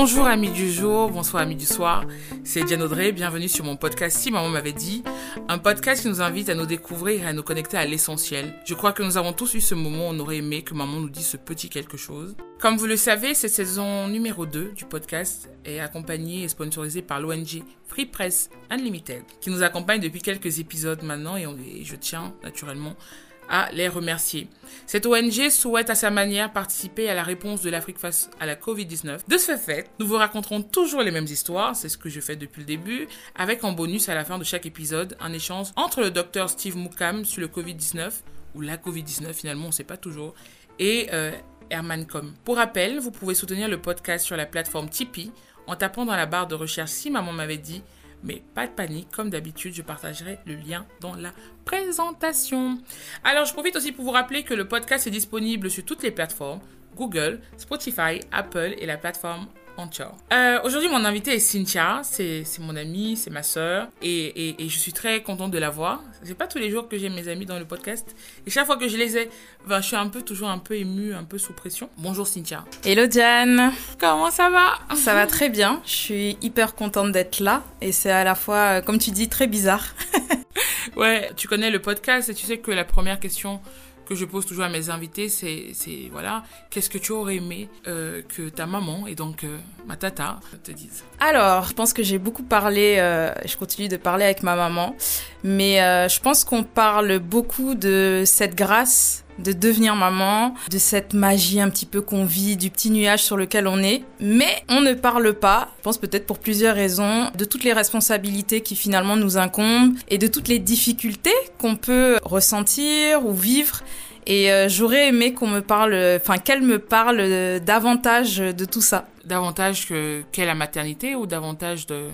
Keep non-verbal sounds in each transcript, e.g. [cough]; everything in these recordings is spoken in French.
Bonjour amis du jour, bonsoir amis du soir, c'est Diane Audrey, bienvenue sur mon podcast Si Maman m'avait dit, un podcast qui nous invite à nous découvrir et à nous connecter à l'essentiel. Je crois que nous avons tous eu ce moment où on aurait aimé que maman nous dise ce petit quelque chose. Comme vous le savez, cette saison numéro 2 du podcast est accompagnée et sponsorisée par l'ONG Free Press Unlimited, qui nous accompagne depuis quelques épisodes maintenant et, on, et je tiens naturellement à les remercier. Cette ONG souhaite à sa manière participer à la réponse de l'Afrique face à la Covid-19. De ce fait, nous vous raconterons toujours les mêmes histoires, c'est ce que je fais depuis le début, avec en bonus à la fin de chaque épisode un échange entre le docteur Steve Moukam sur le Covid-19, ou la Covid-19 finalement, on ne sait pas toujours, et euh, Herman Com. Pour rappel, vous pouvez soutenir le podcast sur la plateforme Tipeee en tapant dans la barre de recherche si maman m'avait dit mais pas de panique, comme d'habitude, je partagerai le lien dans la présentation. Alors, je profite aussi pour vous rappeler que le podcast est disponible sur toutes les plateformes, Google, Spotify, Apple et la plateforme euh, Aujourd'hui, mon invité est Cynthia. C'est mon amie, c'est ma sœur. Et, et, je suis très contente de la voir. C'est pas tous les jours que j'ai mes amis dans le podcast. Et chaque fois que je les ai, ben, je suis un peu, toujours un peu émue, un peu sous pression. Bonjour Cynthia. Hello Diane. Comment ça va? Ça va très bien. Je suis hyper contente d'être là. Et c'est à la fois, euh, comme tu dis, très bizarre. [laughs] ouais, tu connais le podcast et tu sais que la première question que je pose toujours à mes invités, c'est, voilà, qu'est-ce que tu aurais aimé euh, que ta maman et donc euh, ma tata te disent? Alors, je pense que j'ai beaucoup parlé, euh, je continue de parler avec ma maman, mais je pense qu'on parle beaucoup de cette grâce de devenir maman, de cette magie un petit peu qu'on vit, du petit nuage sur lequel on est. Mais on ne parle pas, je pense peut-être pour plusieurs raisons, de toutes les responsabilités qui finalement nous incombent et de toutes les difficultés qu'on peut ressentir ou vivre. Et euh, j'aurais aimé qu'on me parle, enfin qu'elle me parle davantage de tout ça. Davantage que qu'est la maternité ou davantage de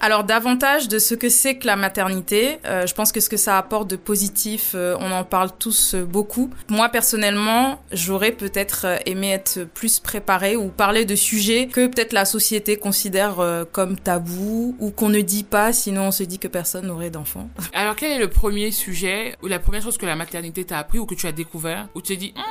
alors davantage de ce que c'est que la maternité. Euh, je pense que ce que ça apporte de positif, euh, on en parle tous euh, beaucoup. Moi personnellement, j'aurais peut-être aimé être plus préparée ou parler de sujets que peut-être la société considère comme tabou ou qu'on ne dit pas, sinon on se dit que personne n'aurait d'enfant. Alors quel est le premier sujet ou la première chose que la maternité t'a appris ou que tu as découvert où tu t'es dit hum,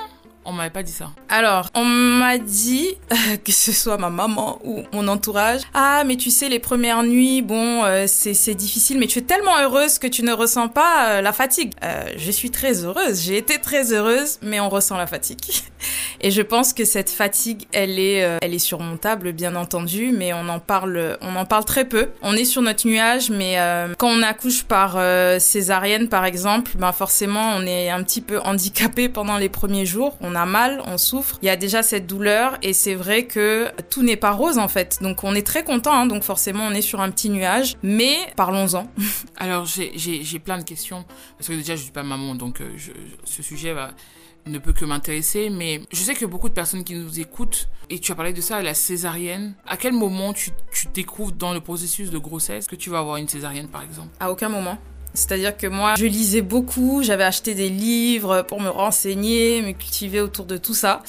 on m'avait pas dit ça. Alors, on m'a dit, [laughs] que ce soit ma maman ou mon entourage, ah, mais tu sais, les premières nuits, bon, euh, c'est difficile, mais tu es tellement heureuse que tu ne ressens pas euh, la fatigue. Euh, je suis très heureuse, j'ai été très heureuse, mais on ressent la fatigue. [laughs] Et je pense que cette fatigue, elle est, elle est surmontable, bien entendu, mais on en parle, on en parle très peu. On est sur notre nuage, mais quand on accouche par césarienne, par exemple, ben forcément, on est un petit peu handicapé pendant les premiers jours. A mal, on souffre, il y a déjà cette douleur et c'est vrai que tout n'est pas rose en fait. Donc on est très content, hein, donc forcément on est sur un petit nuage, mais parlons-en. [laughs] Alors j'ai plein de questions, parce que déjà je suis pas maman, donc euh, ce sujet va ne peut que m'intéresser, mais je sais que beaucoup de personnes qui nous écoutent, et tu as parlé de ça, la césarienne, à quel moment tu, tu découvres dans le processus de grossesse que tu vas avoir une césarienne par exemple? À aucun moment. C'est-à-dire que moi, je lisais beaucoup, j'avais acheté des livres pour me renseigner, me cultiver autour de tout ça.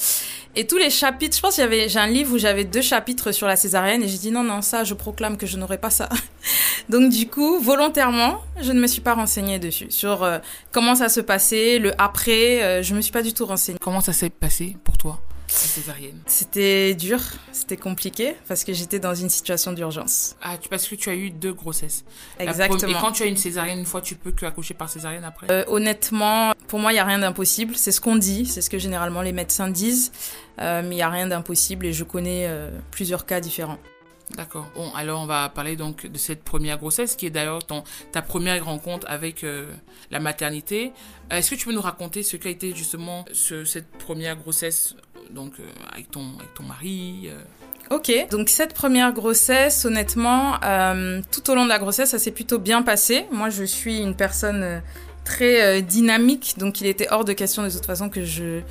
Et tous les chapitres, je pense qu'il y avait, j'ai un livre où j'avais deux chapitres sur la césarienne et j'ai dit non, non, ça, je proclame que je n'aurai pas ça. [laughs] Donc du coup, volontairement, je ne me suis pas renseignée dessus. Sur euh, comment ça se passait, le après, euh, je me suis pas du tout renseignée. Comment ça s'est passé pour toi? Césarienne C'était dur, c'était compliqué parce que j'étais dans une situation d'urgence. Ah, parce que tu as eu deux grossesses. Exactement. Et quand tu as une césarienne, une fois, tu peux que accoucher par césarienne après? Euh, Honnêtement, pour moi, il n'y a rien d'impossible. C'est ce qu'on dit, c'est ce que généralement les médecins disent. Euh, mais il n'y a rien d'impossible et je connais euh, plusieurs cas différents. D'accord. Bon, alors on va parler donc de cette première grossesse qui est d'ailleurs ta première rencontre avec la maternité. Est-ce que tu peux nous raconter ce qu'a été justement cette première grossesse donc euh, avec, ton, avec ton mari euh. Ok, donc cette première grossesse, honnêtement, euh, tout au long de la grossesse, ça s'est plutôt bien passé. Moi, je suis une personne très dynamique, donc il était hors de question de toute façon que je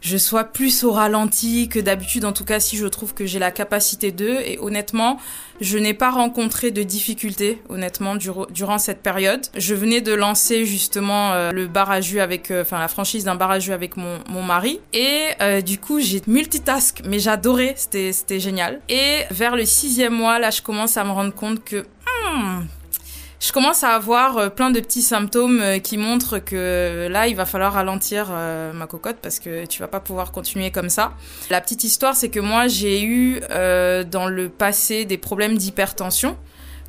je sois plus au ralenti que d'habitude, en tout cas si je trouve que j'ai la capacité d'eux. Et honnêtement, je n'ai pas rencontré de difficultés, honnêtement, durant cette période. Je venais de lancer justement euh, le bar à jus avec, euh, enfin la franchise d'un bar à jus avec mon, mari. Et euh, du coup, j'ai multitask, mais j'adorais, c'était, c'était génial. Et vers le sixième mois, là, je commence à me rendre compte que... Hmm, je commence à avoir euh, plein de petits symptômes euh, qui montrent que là, il va falloir ralentir euh, ma cocotte parce que tu vas pas pouvoir continuer comme ça. La petite histoire, c'est que moi, j'ai eu dans le passé des problèmes d'hypertension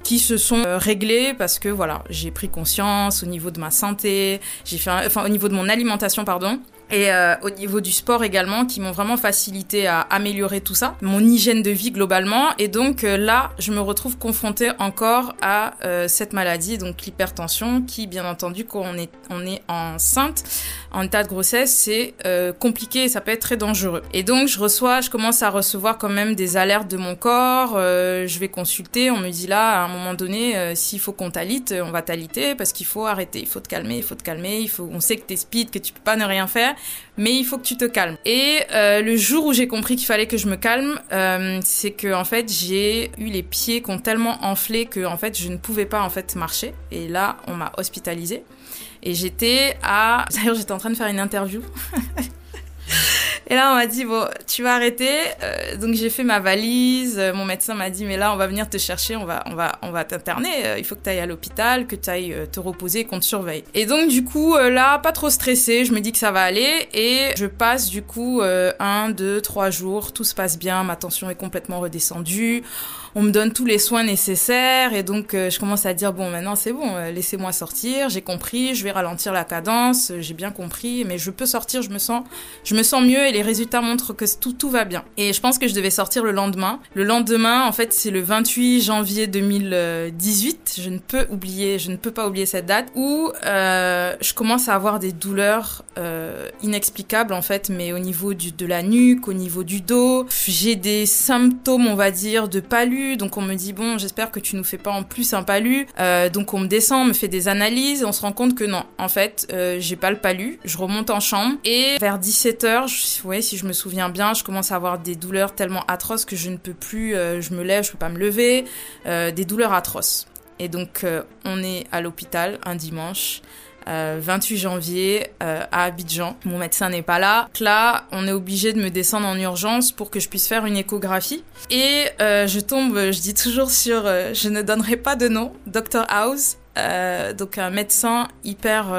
qui se sont réglés parce que voilà, j'ai pris conscience au niveau de ma santé, j'ai fait enfin au niveau de mon alimentation pardon, et euh, au niveau du sport également, qui m'ont vraiment facilité à améliorer tout ça, mon hygiène de vie globalement. Et donc euh, là, je me retrouve confrontée encore à euh, cette maladie, donc l'hypertension, qui bien entendu, quand on est, on est enceinte, en état de grossesse, c'est compliqué et ça peut être très dangereux. Et donc je reçois, je commence à recevoir quand même des alertes de mon corps. je vais consulter, on me dit là, à un moment donné, s'il faut qu'on t'alite, on va t'aliter parce qu'il faut arrêter, il faut te calmer, il faut te calmer, il faut, on sait que t'es speed, que tu peux pas ne rien faire mais il faut que tu te calmes. Et euh, le jour où j'ai compris qu'il fallait que je me calme, euh, c'est que en fait j'ai eu les pieds qui ont tellement enflé que en fait je ne pouvais pas en fait marcher. Et là on m'a hospitalisée. Et j'étais à, [laughs] d'ailleurs j'étais en train de faire une interview. [laughs] Et là, on m'a dit, bon, tu vas arrêter. Euh, donc, j'ai fait ma valise. Euh, mon médecin m'a dit, mais là, on va venir te chercher, on va, on va, on va t'interner. Euh, il faut que tu ailles à l'hôpital, que tu ailles te reposer, qu'on te surveille. Et donc, du coup, là, pas trop stressée. Je me dis que ça va aller. Et je passe, du coup, un, deux, trois jours. Tout se passe bien. Ma tension est complètement redescendue on me donne tous les soins nécessaires et donc je commence à dire bon maintenant c'est bon laissez-moi sortir j'ai compris je vais ralentir la cadence j'ai bien compris mais je peux sortir je me sens je me sens mieux et les résultats montrent que tout, tout va bien. Et je pense que je devais sortir le lendemain. Le lendemain, en fait, c'est le 28 janvier 2018. Je ne peux oublier, je ne peux pas oublier cette date où euh, je commence à avoir des douleurs euh, inexplicables en fait, mais au niveau du, de la nuque, au niveau du dos. J'ai des symptômes, on va dire, de Donc on me dit bon, j'espère que tu nous fais pas en plus un palu. Euh, donc on me descend, on me fait des analyses, on se rend compte que non, en fait, euh, j'ai pas le palu. Je remonte en chambre et vers 17 h je, si je me souviens bien, je commence à avoir des douleurs tellement atroces que je ne peux plus, euh, je me lève, je peux pas me lever, des douleurs atroces. Et donc, on est à l'hôpital un dimanche. 28 janvier à Abidjan. Mon médecin n'est pas là. Là, on est obligé de me descendre en urgence pour que je puisse faire une échographie. Et je tombe, je dis toujours sur, je ne donnerai pas de nom, Dr House, donc un médecin hyper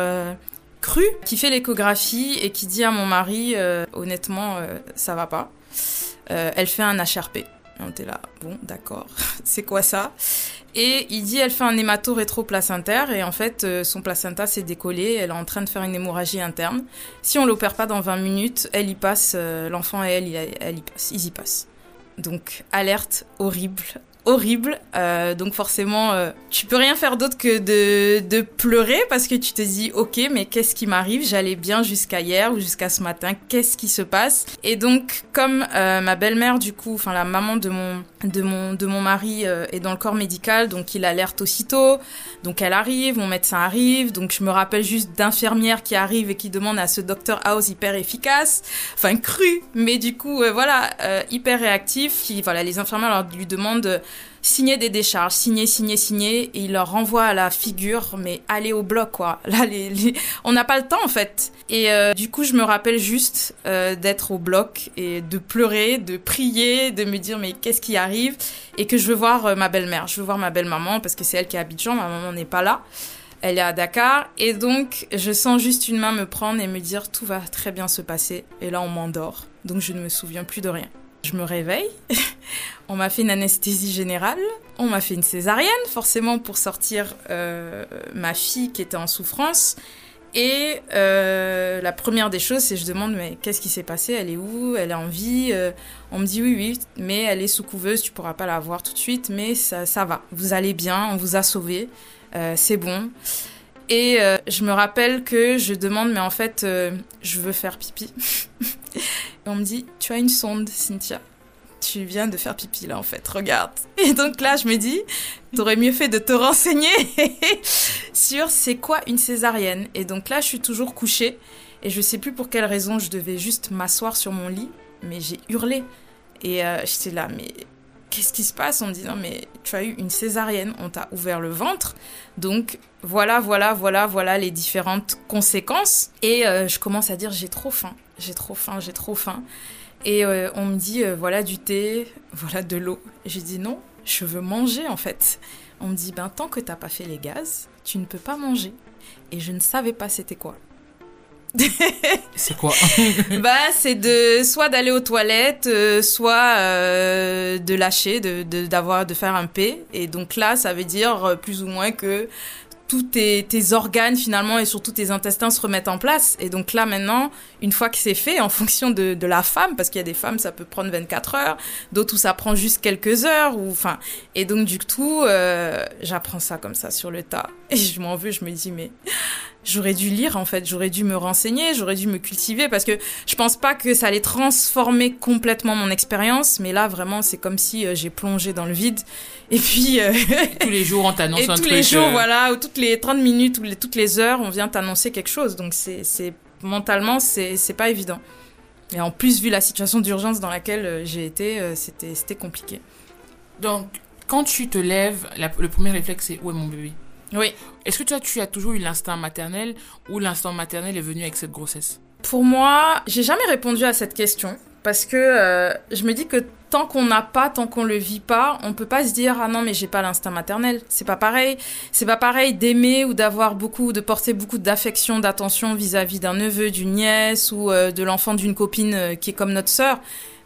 cru qui fait l'échographie et qui dit à mon mari euh, honnêtement euh, ça va pas. Euh, elle fait un HRP. On était là, bon d'accord, [laughs] c'est quoi ça? Et il dit elle fait un hémato-rétro-placentaire et en fait son placenta s'est décollé, elle est en train de faire une hémorragie interne. Si on l'opère pas dans 20 minutes, elle y passe, l'enfant et elle, elle y passe, ils y passent. Donc alerte horrible, horrible. Euh, donc forcément, euh, tu peux rien faire d'autre que de, de pleurer parce que tu te dis, ok, mais qu'est-ce qui m'arrive? J'allais bien jusqu'à hier ou jusqu'à ce matin. Qu'est-ce qui se passe? Et donc, comme euh, ma belle-mère, du coup, enfin la maman de mon de mon de mon mari est dans le corps médical, donc il alerte aussitôt. Donc elle arrive, mon médecin arrive. Donc je me rappelle juste d'infirmières qui arrivent et qui demandent à ce docteur House hyper efficace, enfin cru, mais du coup voilà hyper réactif. Qui voilà, les infirmières lui demandent signer des décharges, signer, signer, signer, et il leur renvoie à la figure, mais aller au bloc, quoi. [laughs] Là, on n'a pas le temps, en fait. Et euh, du coup, je me rappelle juste euh, d'être au bloc et de pleurer, de prier, de me dire, mais qu'est-ce qui arrive? Et que je veux voir euh, ma belle-mère, je veux voir ma belle-maman, parce que c'est elle qui est à ma maman n'est pas là. Elle est à Dakar et donc je sens juste une main me prendre et me dire tout va très bien se passer et là on m'endort donc je ne me souviens plus de rien. Je me réveille, [laughs] on m'a fait une anesthésie générale, on m'a fait une césarienne, forcément pour sortir euh, ma fille qui était en souffrance. Et euh, la première des choses, c'est je demande mais qu'est-ce qui s'est passé? Elle est où? Elle est en vie? Euh, On me dit oui, oui, mais elle est sous couveuse, tu pourras pas la voir tout de suite, mais ça, ça va. Vous allez bien, on vous a sauvé, c'est bon. Et je me rappelle que je demande mais en fait, je veux faire pipi. [laughs] Et on me dit, tu as une sonde, Cynthia. Tu viens de faire pipi là en fait, regarde. Et donc là, je me dis, t'aurais mieux fait de te renseigner [laughs] sur c'est quoi une césarienne. Et donc là, je suis toujours couchée. Et je sais plus pour quelle raison, je devais juste m'asseoir sur mon lit, mais j'ai hurlé. Et euh, j'étais là, mais qu'est-ce qui se passe? On me dit non, mais tu as eu une césarienne, on t'a ouvert le ventre. Donc voilà, voilà, voilà, voilà les différentes conséquences. Et euh, je commence à dire j'ai trop faim, j'ai trop faim, j'ai trop faim. Et euh, on me dit voilà du thé, voilà de l'eau. J'ai dit non, je veux manger en fait. On me dit ben tant que t'as pas fait les gaz, tu ne peux pas manger. Et je ne savais pas c'était quoi. [laughs] c'est quoi [laughs] [laughs] Bah, c'est de soit d'aller aux toilettes, euh, soit euh, de lâcher, de d'avoir de, faire un P. Et donc là, ça veut dire euh, plus ou moins que tous tes, organes finalement et surtout tes intestins se remettent en place. Et donc là maintenant, une fois que c'est fait, en fonction de, de la femme, parce qu'il y a des femmes ça peut prendre 24 heures, d'autres où ça prend juste quelques heures, ou enfin. Et donc du coup, euh, j'apprends ça comme ça sur le tas. Et je m'en veux, je me dis mais j'aurais dû lire en fait, j'aurais dû me renseigner, j'aurais dû me cultiver parce que je pense pas que ça allait transformer complètement mon expérience, mais là vraiment c'est comme si euh, j'ai plongé dans le vide et puis euh, tous les jours on [laughs] t'annonce un truc. tous les jours voilà, ou toutes les 30 minutes ou les, toutes les heures on vient t'annoncer quelque chose. Donc c'est c'est mentalement c'est c'est pas évident. Et en plus vu la situation d'urgence dans laquelle euh, j'ai été, c'était c'était compliqué. Donc quand tu te lèves, le premier réflexe c'est où est mon bébé? Oui. Est-ce que toi, tu as toujours eu l'instinct maternel ou l'instinct maternel est venu avec cette grossesse? Pour moi, j'ai jamais répondu à cette question parce que euh, je me dis que tant qu'on n'a pas, tant qu'on le vit pas, on peut pas se dire ah non mais j'ai pas l'instinct maternel. C'est pas pareil. C'est pas pareil d'aimer ou d'avoir beaucoup, de porter beaucoup d'affection, d'attention vis-à-vis d'un neveu, d'une nièce ou euh, de l'enfant d'une copine euh, qui est comme notre sœur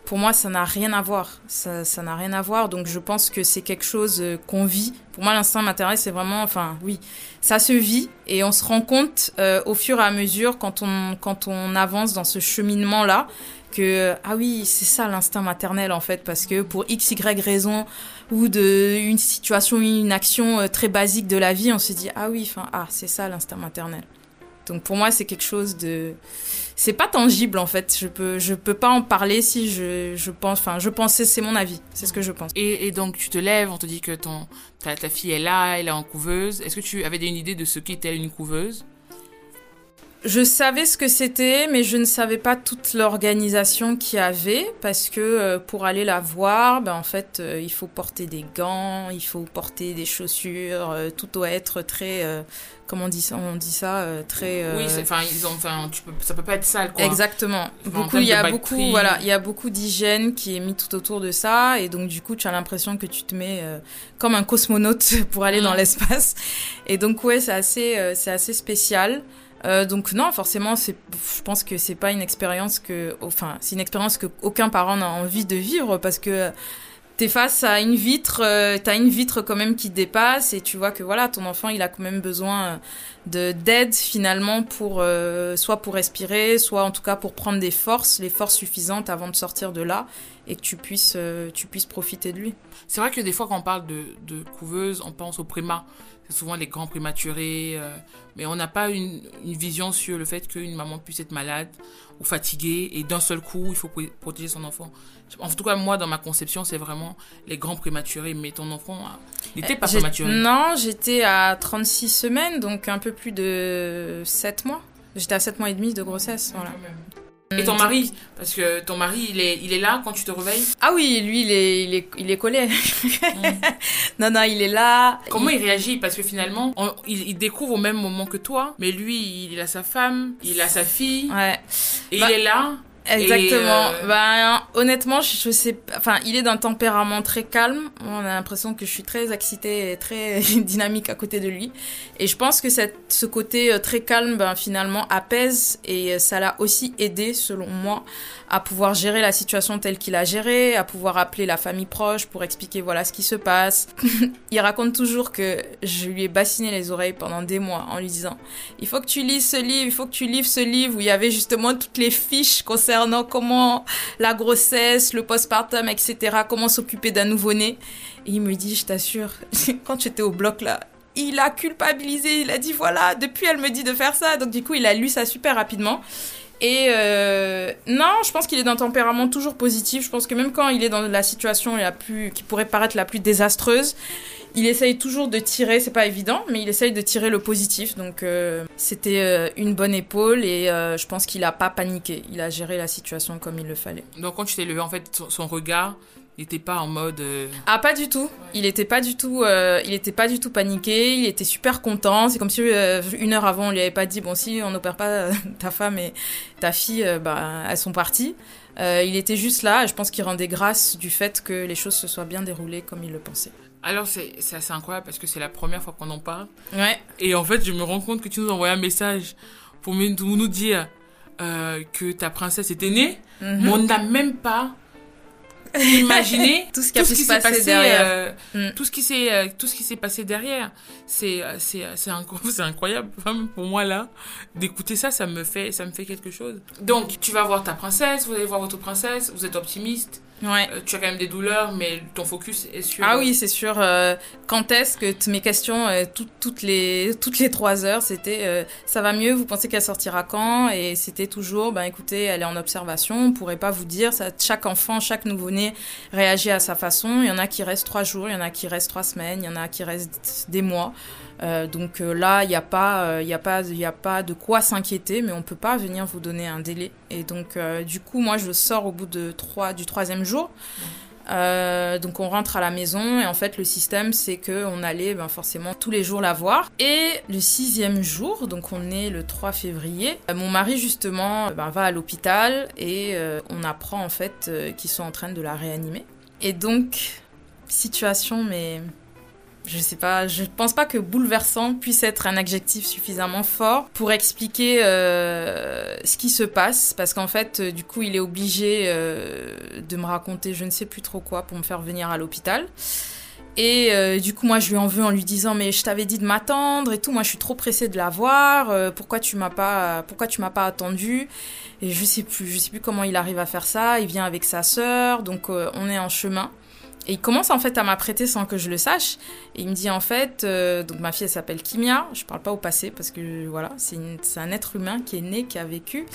pour moi, ça n'a rien à voir. Ça, n'a rien à voir. Donc, je pense que c'est quelque chose euh, qu'on vit. Pour moi, l'instinct maternel, c'est vraiment, enfin, oui, ça se vit et on se rend compte euh, au fur et à mesure quand on, quand on avance dans ce cheminement-là que, ah oui, c'est ça l'instinct maternel en fait, parce que pour x, y raison ou de une situation, une action euh, très basique de la vie, on se dit, ah oui, enfin, ah, c'est ça l'instinct maternel. Donc pour moi, c'est quelque chose de c'est pas tangible en fait. Je peux je peux pas en parler si je je pense enfin je pensais c'est mon avis, c'est ce que je pense. Et, et, donc tu te lèves, on te dit que ton ta, ta fille est là, elle est en couveuse. Est-ce que tu avais une idée de ce qu'était une couveuse? Je savais ce que c'était, mais je ne savais pas toute l'organisation qu'il y avait, parce que euh, pour aller la voir, ben, en fait, euh, il faut porter des gants, il faut porter des chaussures, euh, tout doit être très, comment on dit ça, on dit ça, très. Oui, enfin, ils ont, enfin, tu peux, ça peut pas être sale, quoi. Exactement. beaucoup, il y a beaucoup, voilà, il y a beaucoup d'hygiène qui est mis tout autour de ça, et donc du coup, tu as l'impression que tu te mets comme un cosmonaute [laughs] pour aller dans mm. l'espace, et donc ouais, c'est assez, c'est assez spécial. Euh, donc non, forcément, je pense que c'est pas une expérience que, enfin, c'est une expérience que aucun parent n'a envie de vivre parce que t'es face à une vitre, euh, t'as une vitre quand même qui dépasse et tu vois que voilà, ton enfant, il a quand même besoin de d'aide finalement pour euh, soit pour respirer, soit en tout cas pour prendre des forces, les forces suffisantes avant de sortir de là et que tu puisses euh, tu puisses profiter de lui. C'est vrai que des fois quand on parle de, de couveuse, on pense au primat c'est souvent les grands prématurés, euh, mais on n'a pas une, vision sur le fait qu'une maman puisse être malade ou fatiguée et d'un seul coup, il faut protéger son enfant. En tout cas, moi, dans ma conception, c'est vraiment les grands prématurés, mais ton enfant, n'était pas prématuré. Non, j'étais à 36 semaines, donc un peu plus de 7 mois. J'étais à 7 mois et demi de grossesse, voilà. Et ton mari Parce que ton mari, il est, il est là quand tu te réveilles Ah oui, lui, il est, il est, il est collé. Mm. [laughs] non, non, il est là. Comment il, réagit? Parce que finalement, il, il, découvre au même moment que toi, mais lui, il a sa femme, il a sa fille. Ouais. Et il bah, est là. Exactement. Euh, bah, honnêtement, je, sais, enfin, il est d'un tempérament très calme. On a l'impression que je suis très excitée et très [laughs] dynamique à côté de lui. Et je pense que cette, ce côté euh, très calme, ben, finalement, apaise et euh, ça l'a aussi aidé, selon moi, à pouvoir gérer la situation telle qu'il a géré, à pouvoir appeler la famille proche pour expliquer voilà ce qui se passe. [laughs] il raconte toujours que je lui ai bassiné les oreilles pendant des mois en lui disant il faut que tu lises ce livre, il faut que tu lises ce livre où il y avait justement toutes les fiches concernant comment la grossesse, le postpartum, etc., comment s'occuper d'un nouveau-né. Et il me dit, je t'assure, [laughs] quand tu étais au bloc là, il a culpabilisé, il a dit voilà, depuis elle me dit de faire ça. Donc du coup, il a lu ça super rapidement. Et euh, non, je pense qu'il est d'un tempérament toujours positif. Je pense que même quand il est dans la situation la plus, qui pourrait paraître la plus désastreuse, il essaye toujours de tirer, c'est pas évident, mais il essaye de tirer le positif. Donc euh, c'était euh, une bonne épaule et je pense qu'il a pas paniqué. Il a géré la situation comme il le fallait. Donc quand tu t'es levé, en fait, son regard, il n'était pas en mode. euh, Ah pas du tout. Il était pas du tout. euh, il était pas du tout paniqué. Il était super content. C'est comme si euh, une heure avant on lui avait pas dit bon si on n'opère pas ta femme et ta fille, bah elles sont parties. Il était juste là. Je pense qu'il rendait grâce du fait que les choses se soient bien déroulées comme il le pensait. Alors c'est assez incroyable parce que c'est la première fois qu'on en parle. Ouais. Et en fait, je me rends compte que tu nous envoies un message pour me- nous nous dire que ta princesse était née. Mhm. Mais on n'a même pas imaginé [laughs] Tout ce qui s'est passer derrière. euh, Mm. tout ce qui s'est euh, tout ce qui s'est passé derrière. C'est euh, c'est euh, c'est inc- [laughs] c'est incroyable pour moi là d'écouter ça, ça me fait ça me fait quelque chose. Donc tu vas voir ta princesse, vous allez voir votre princesse, vous êtes optimiste. Ouais. Euh, tu as quand même des douleurs, mais ton focus est sur. Ah oui, c'est sûr. euh, quand est-ce que mes questions, euh, tout- toutes les toutes les trois heures, c'était euh, ça va mieux. Vous pensez qu'elle sortira quand? Et c'était toujours, ben écoutez, elle est en observation. On pourrait pas vous dire. Ça, chaque enfant, chaque nouveau-né réagit à sa façon. Il y en a qui restent trois jours, il y en a qui restent trois semaines, il y en a qui restent des mois. Euh, donc euh, là, il n'y a pas, euh, y a pas, il y a pas de quoi s'inquiéter, mais on peut pas venir vous donner un délai. Et donc, euh, du coup, moi, je sors au bout de trois, du troisième jour. Euh, donc on rentre à la maison et en fait le système c'est que on allait ben, forcément tous les jours la voir. Et le sixième jour, donc on est le 3 février, euh, mon mari justement ben, va à l'hôpital et euh, on apprend en fait euh, qu'ils sont en train de la réanimer. Et donc situation mais je sais pas, je pense pas que bouleversant puisse être un adjectif suffisamment fort pour expliquer euh, ce qui se passe, parce qu'en fait, euh, du coup, il est obligé euh, de me raconter je ne sais plus trop quoi pour me faire venir à l'hôpital. Et du coup, moi, je lui en veux en lui disant mais je t'avais dit de m'attendre et tout. Moi, je suis trop pressée de la voir. pourquoi tu m'as pas, pourquoi tu m'as pas attendu Et je sais plus, je sais plus comment il arrive à faire ça. Il vient avec sa sœur, donc on est en chemin. Et il commence en fait à m'apprêter sans que je le sache. Et il me dit en fait, euh, donc ma fille elle s'appelle Kimia, je parle pas au passé parce que voilà, c'est un être humain qui est né, qui a vécu.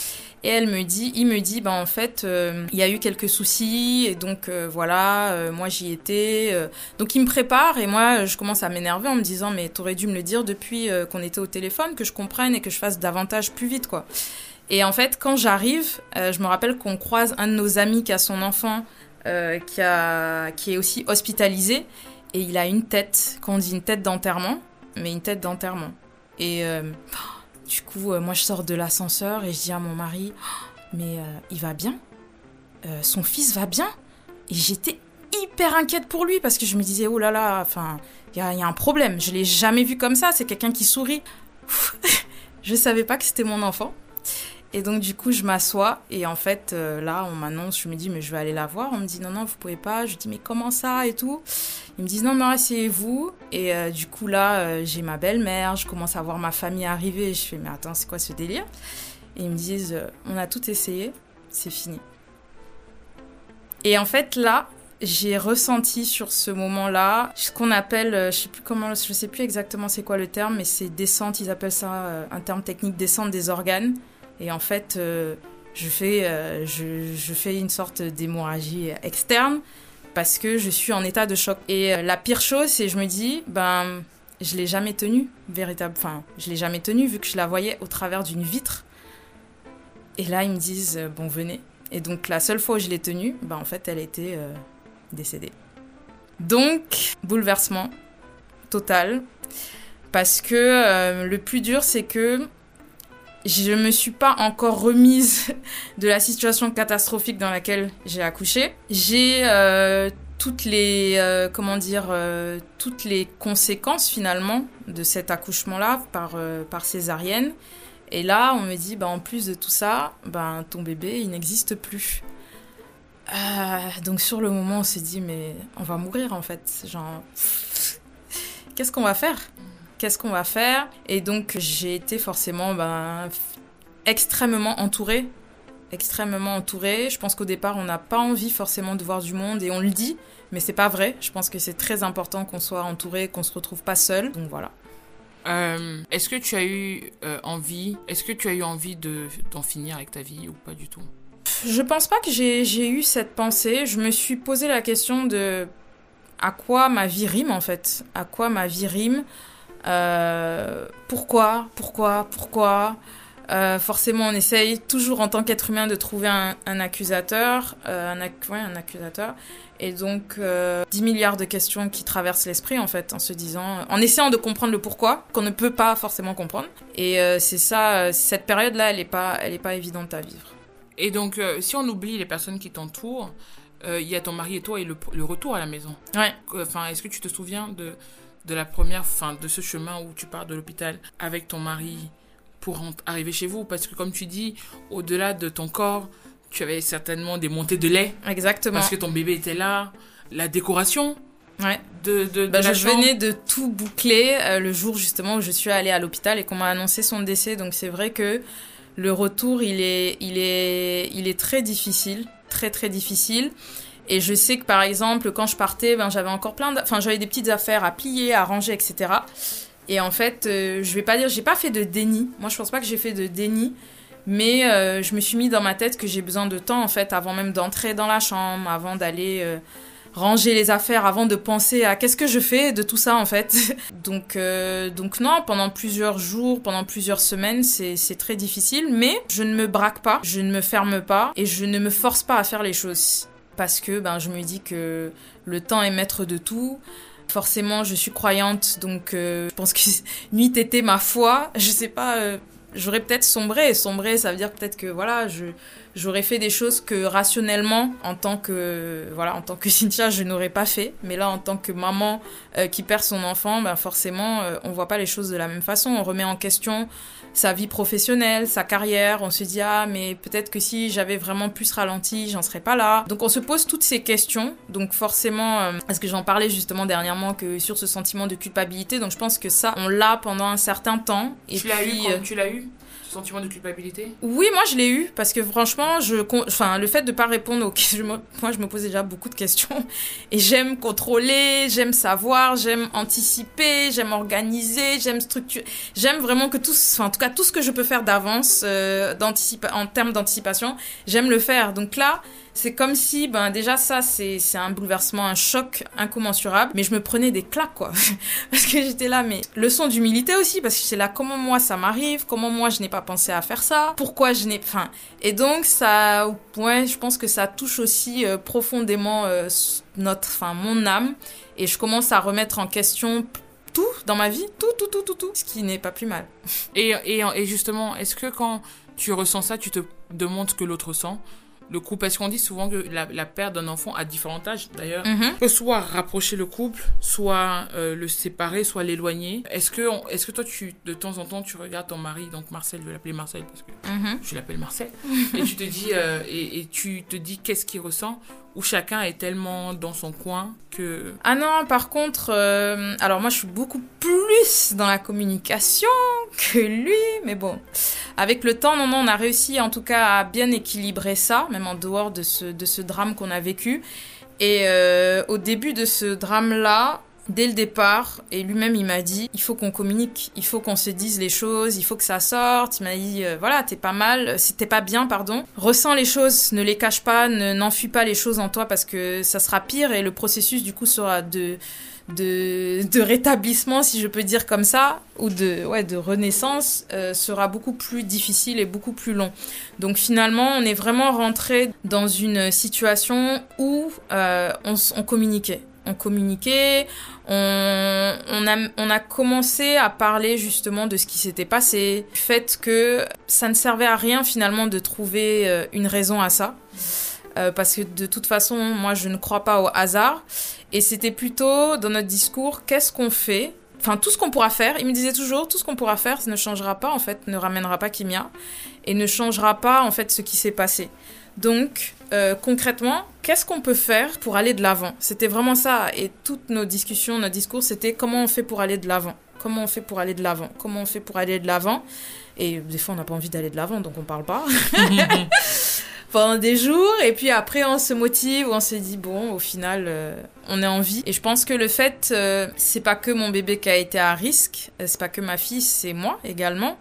Et elle me dit, il me dit, bah en fait, euh, il y a eu quelques soucis et donc euh, voilà, euh, moi j'y étais. euh. donc il me prépare et moi je commence à m'énerver en me disant, mais t'aurais dû me le dire depuis euh, qu'on était au téléphone, que je comprenne et que je fasse davantage plus vite quoi. Et en fait, quand j'arrive, je me rappelle qu'on croise un de nos amis qui a son enfant euh, qui, est aussi hospitalisé et il a une tête, quand on dit une tête d'enterrement, mais une tête d'enterrement. Et euh, du coup, euh, moi je sors de l'ascenseur et je dis à mon mari, mais il va bien? Son fils va bien Et j'étais hyper inquiète pour lui parce que je me disais, oh là là, enfin, il y a, y a un problème. Je l'ai jamais vu comme ça, c'est quelqu'un qui sourit. [laughs] je savais pas que c'était mon enfant. Et donc du coup je m'assois et en fait euh, là on m'annonce, je me dis mais je vais aller la voir, on me dit non non vous pouvez pas, je dis mais comment ça et tout? Ils me disent non non asseyez-vous. Et euh, du coup là euh, j'ai ma belle-mère, je commence à voir ma famille arriver et je fais mais attends c'est quoi ce délire? Et ils me disent on a tout essayé, c'est fini. Et en fait là j'ai ressenti sur ce moment-là ce qu'on appelle, je sais plus comment, je sais plus exactement c'est quoi le terme, mais c'est descente, ils appellent ça un terme technique descente des organes. Et en fait, euh, je, fais, euh, je, fais une sorte d'hémorragie externe parce que je suis en état de choc. Et euh, la pire chose, c'est je me dis, ben, je l'ai jamais tenue, véritable. Enfin, je l'ai jamais tenue vu que je la voyais au travers d'une vitre. Et là, ils me disent, bon, venez. Et donc, la seule fois où je l'ai tenue, ben, en fait, elle était euh, décédée. Donc, bouleversement total. Parce que le plus dur, c'est que je me suis pas encore remise de la situation catastrophique dans laquelle j'ai accouché. J'ai euh, toutes les euh, comment dire euh, toutes les conséquences finalement de cet accouchement là par césarienne. Et là, on me dit bah en plus de tout ça, ben ton bébé il n'existe plus. Donc sur le moment, on s'est dit mais on va mourir en fait. Genre qu'est-ce qu'on va faire? Qu'est-ce qu'on va faire Et donc j'ai été forcément ben, extrêmement entourée. Extrêmement entourée. Je pense qu'au départ, on n'a pas envie forcément de voir du monde et on le dit, mais c'est pas vrai. Je pense que c'est très important qu'on soit entouré, qu'on se retrouve pas seul. Donc voilà. Euh, est-ce que tu as eu euh, envie, est-ce que tu as eu envie de d'en finir avec ta vie ou pas du tout? Je pense pas que j'ai j'ai eu cette pensée. Je me suis posé la question de à quoi ma vie rime en fait. À quoi ma vie rime? Euh, pourquoi Pourquoi Pourquoi? Euh, Forcément, on essaye toujours en tant qu'être humain de trouver un, un accusateur, euh, un, ac- ouais, un accusateur, et donc euh, 10 milliards de questions qui traversent l'esprit en fait, en se disant, en essayant de comprendre le pourquoi qu'on ne peut pas forcément comprendre. Et c'est ça, cette période-là, elle est pas, elle est pas évidente à vivre. Et donc, si on oublie les personnes qui t'entourent, il y a ton mari et toi et le, le retour à la maison. Ouais. Enfin, est-ce que tu te souviens de, de la première, fin, de ce chemin où tu pars de l'hôpital avec ton mari pour arriver chez vous? Parce que comme tu dis, au-delà de ton corps, tu avais certainement des montées de lait Exactement. parce que ton bébé était là, la décoration Ouais. de, de, de Bah, je chambre. venais de tout boucler euh, le jour justement où je suis allée à l'hôpital et qu'on m'a annoncé son décès. Donc c'est vrai que le retour, il est, il est, il est très difficile, très très difficile. Et je sais que par exemple, quand je partais, ben j'avais encore plein, de... enfin j'avais des petites affaires à plier, à ranger, etc. Et en fait, euh, je vais pas dire, j'ai pas fait de déni. Moi, je pense pas que j'ai fait de déni. Mais euh, je me suis mis dans ma tête que j'ai besoin de temps, en fait, avant même d'entrer dans la chambre, avant d'aller euh, ranger les affaires, avant de penser à qu'est-ce que je fais de tout ça, en fait. [laughs] donc, euh, donc non, pendant plusieurs jours, pendant plusieurs semaines, c'est c'est très difficile. Mais je ne me braque pas, je ne me ferme pas et je ne me force pas à faire les choses. Parce que ben, je me dis que le temps est maître de tout. Forcément, je suis croyante, donc euh, je pense que [laughs] nuit était ma foi. Je sais pas, euh, j'aurais peut-être sombré. Sombré, ça veut dire peut-être que voilà, je j'aurais fait des choses que rationnellement, en tant que voilà, en tant que [laughs] Cynthia, je n'aurais pas fait. Mais là, en tant que maman euh, qui perd son enfant, ben forcément, on voit pas les choses de la même façon. On remet en question sa vie professionnelle, sa carrière. On se dit ah mais peut-être que si j'avais vraiment plus ralenti, j'en serais pas là. Donc on se pose toutes ces questions. Donc forcément, euh, parce que j'en parlais justement dernièrement que sur ce sentiment de culpabilité. Donc je pense que ça, on l'a pendant un certain temps. Et tu l'as eu quand euh, tu l'as eu? Sentiment de culpabilité? Oui, moi je l'ai eu parce que franchement, je, le fait de pas répondre aux [laughs] questions, moi je me pose déjà beaucoup de questions et j'aime contrôler, j'aime savoir, j'aime anticiper, j'aime organiser, j'aime structurer, j'aime vraiment que tout, en tout cas tout ce que je peux faire d'avance, euh, en termes d'anticipation, j'aime le faire. Donc là, c'est comme si, ben déjà ça, c'est un bouleversement, un choc incommensurable, mais je me prenais des claques quoi, [laughs] parce que j'étais là, mais leçon d'humilité aussi, parce que j'étais là, comment moi ça m'arrive, comment moi je n'ai pas pensé à faire ça, pourquoi je n'ai, enfin, et donc ça, ouais, je pense que ça touche aussi euh, profondément euh, notre, enfin mon âme, et je commence à remettre en question tout dans ma vie, tout, tout, tout, tout, tout, ce qui n'est pas plus mal. Et, et, et justement, est-ce que quand tu ressens ça, tu te demandes ce que l'autre ressent? Le couple, parce qu'on dit souvent que la, la perte d'un enfant a différents âges d'ailleurs? Mhm. peut soit rapprocher le couple, soit euh, le séparer, soit l'éloigner. Est-ce que, on- est-ce que toi, tu, de temps en temps, tu regardes ton mari, donc Marcel, je vais l'appeler Marcel parce que Mhm. je l'appelle Marcel, [laughs] et tu te dis, euh, et, et tu te dis qu'est-ce qu'il ressent, ou chacun est tellement dans son coin que Ah non, par contre, euh, alors moi je suis beaucoup plus dans la communication que lui, mais bon, avec le temps, non, non, on a réussi en tout cas à bien équilibrer ça, même en dehors de ce, de ce drame qu'on a vécu. Et euh, au début de ce drame-là, dès le départ, et lui-même il m'a dit, il faut qu'on communique, il faut qu'on se dise les choses, il faut que ça sorte. Il m'a dit, euh, voilà, t'es pas mal, si t'es pas bien, pardon, ressens les choses, ne les cache pas, ne n'enfuis pas les choses en toi parce que ça sera pire et le processus du coup sera de de, de rétablissement, si je peux dire comme ça, ou de, ouais, de renaissance, euh, sera beaucoup plus difficile et beaucoup plus long. Donc finalement, on est vraiment rentré dans une situation où euh, on, communiquait. On communiquait, on, on, a, on a commencé à parler justement de ce qui s'était passé, du fait que ça ne servait à rien finalement de trouver euh, une raison à ça. Euh, parce que de toute façon, moi, je ne crois pas au hasard. Et c'était plutôt dans notre discours, qu'est-ce qu'on fait? Enfin, tout ce qu'on pourra faire. Il me disait toujours, tout ce qu'on pourra faire, ça ne changera pas, en fait, ne ramènera pas Kimia. Et ne changera pas, en fait, ce qui s'est passé. Donc, euh, concrètement, qu'est-ce qu'on peut faire pour aller de l'avant? C'était vraiment ça. Et toutes nos discussions, notre discours, c'était comment on fait pour aller de l'avant? Comment on fait pour aller de l'avant? Comment on fait pour aller de l'avant? Et des fois, on n'a pas envie d'aller de l'avant, donc on parle pas. [laughs] [laughs] pendant des jours et puis après on se motive, on se dit bon, au final euh, on est en vie. Et je pense que le fait, euh, c'est pas que mon bébé qui a été à risque, euh, c'est pas que ma fille, c'est moi également.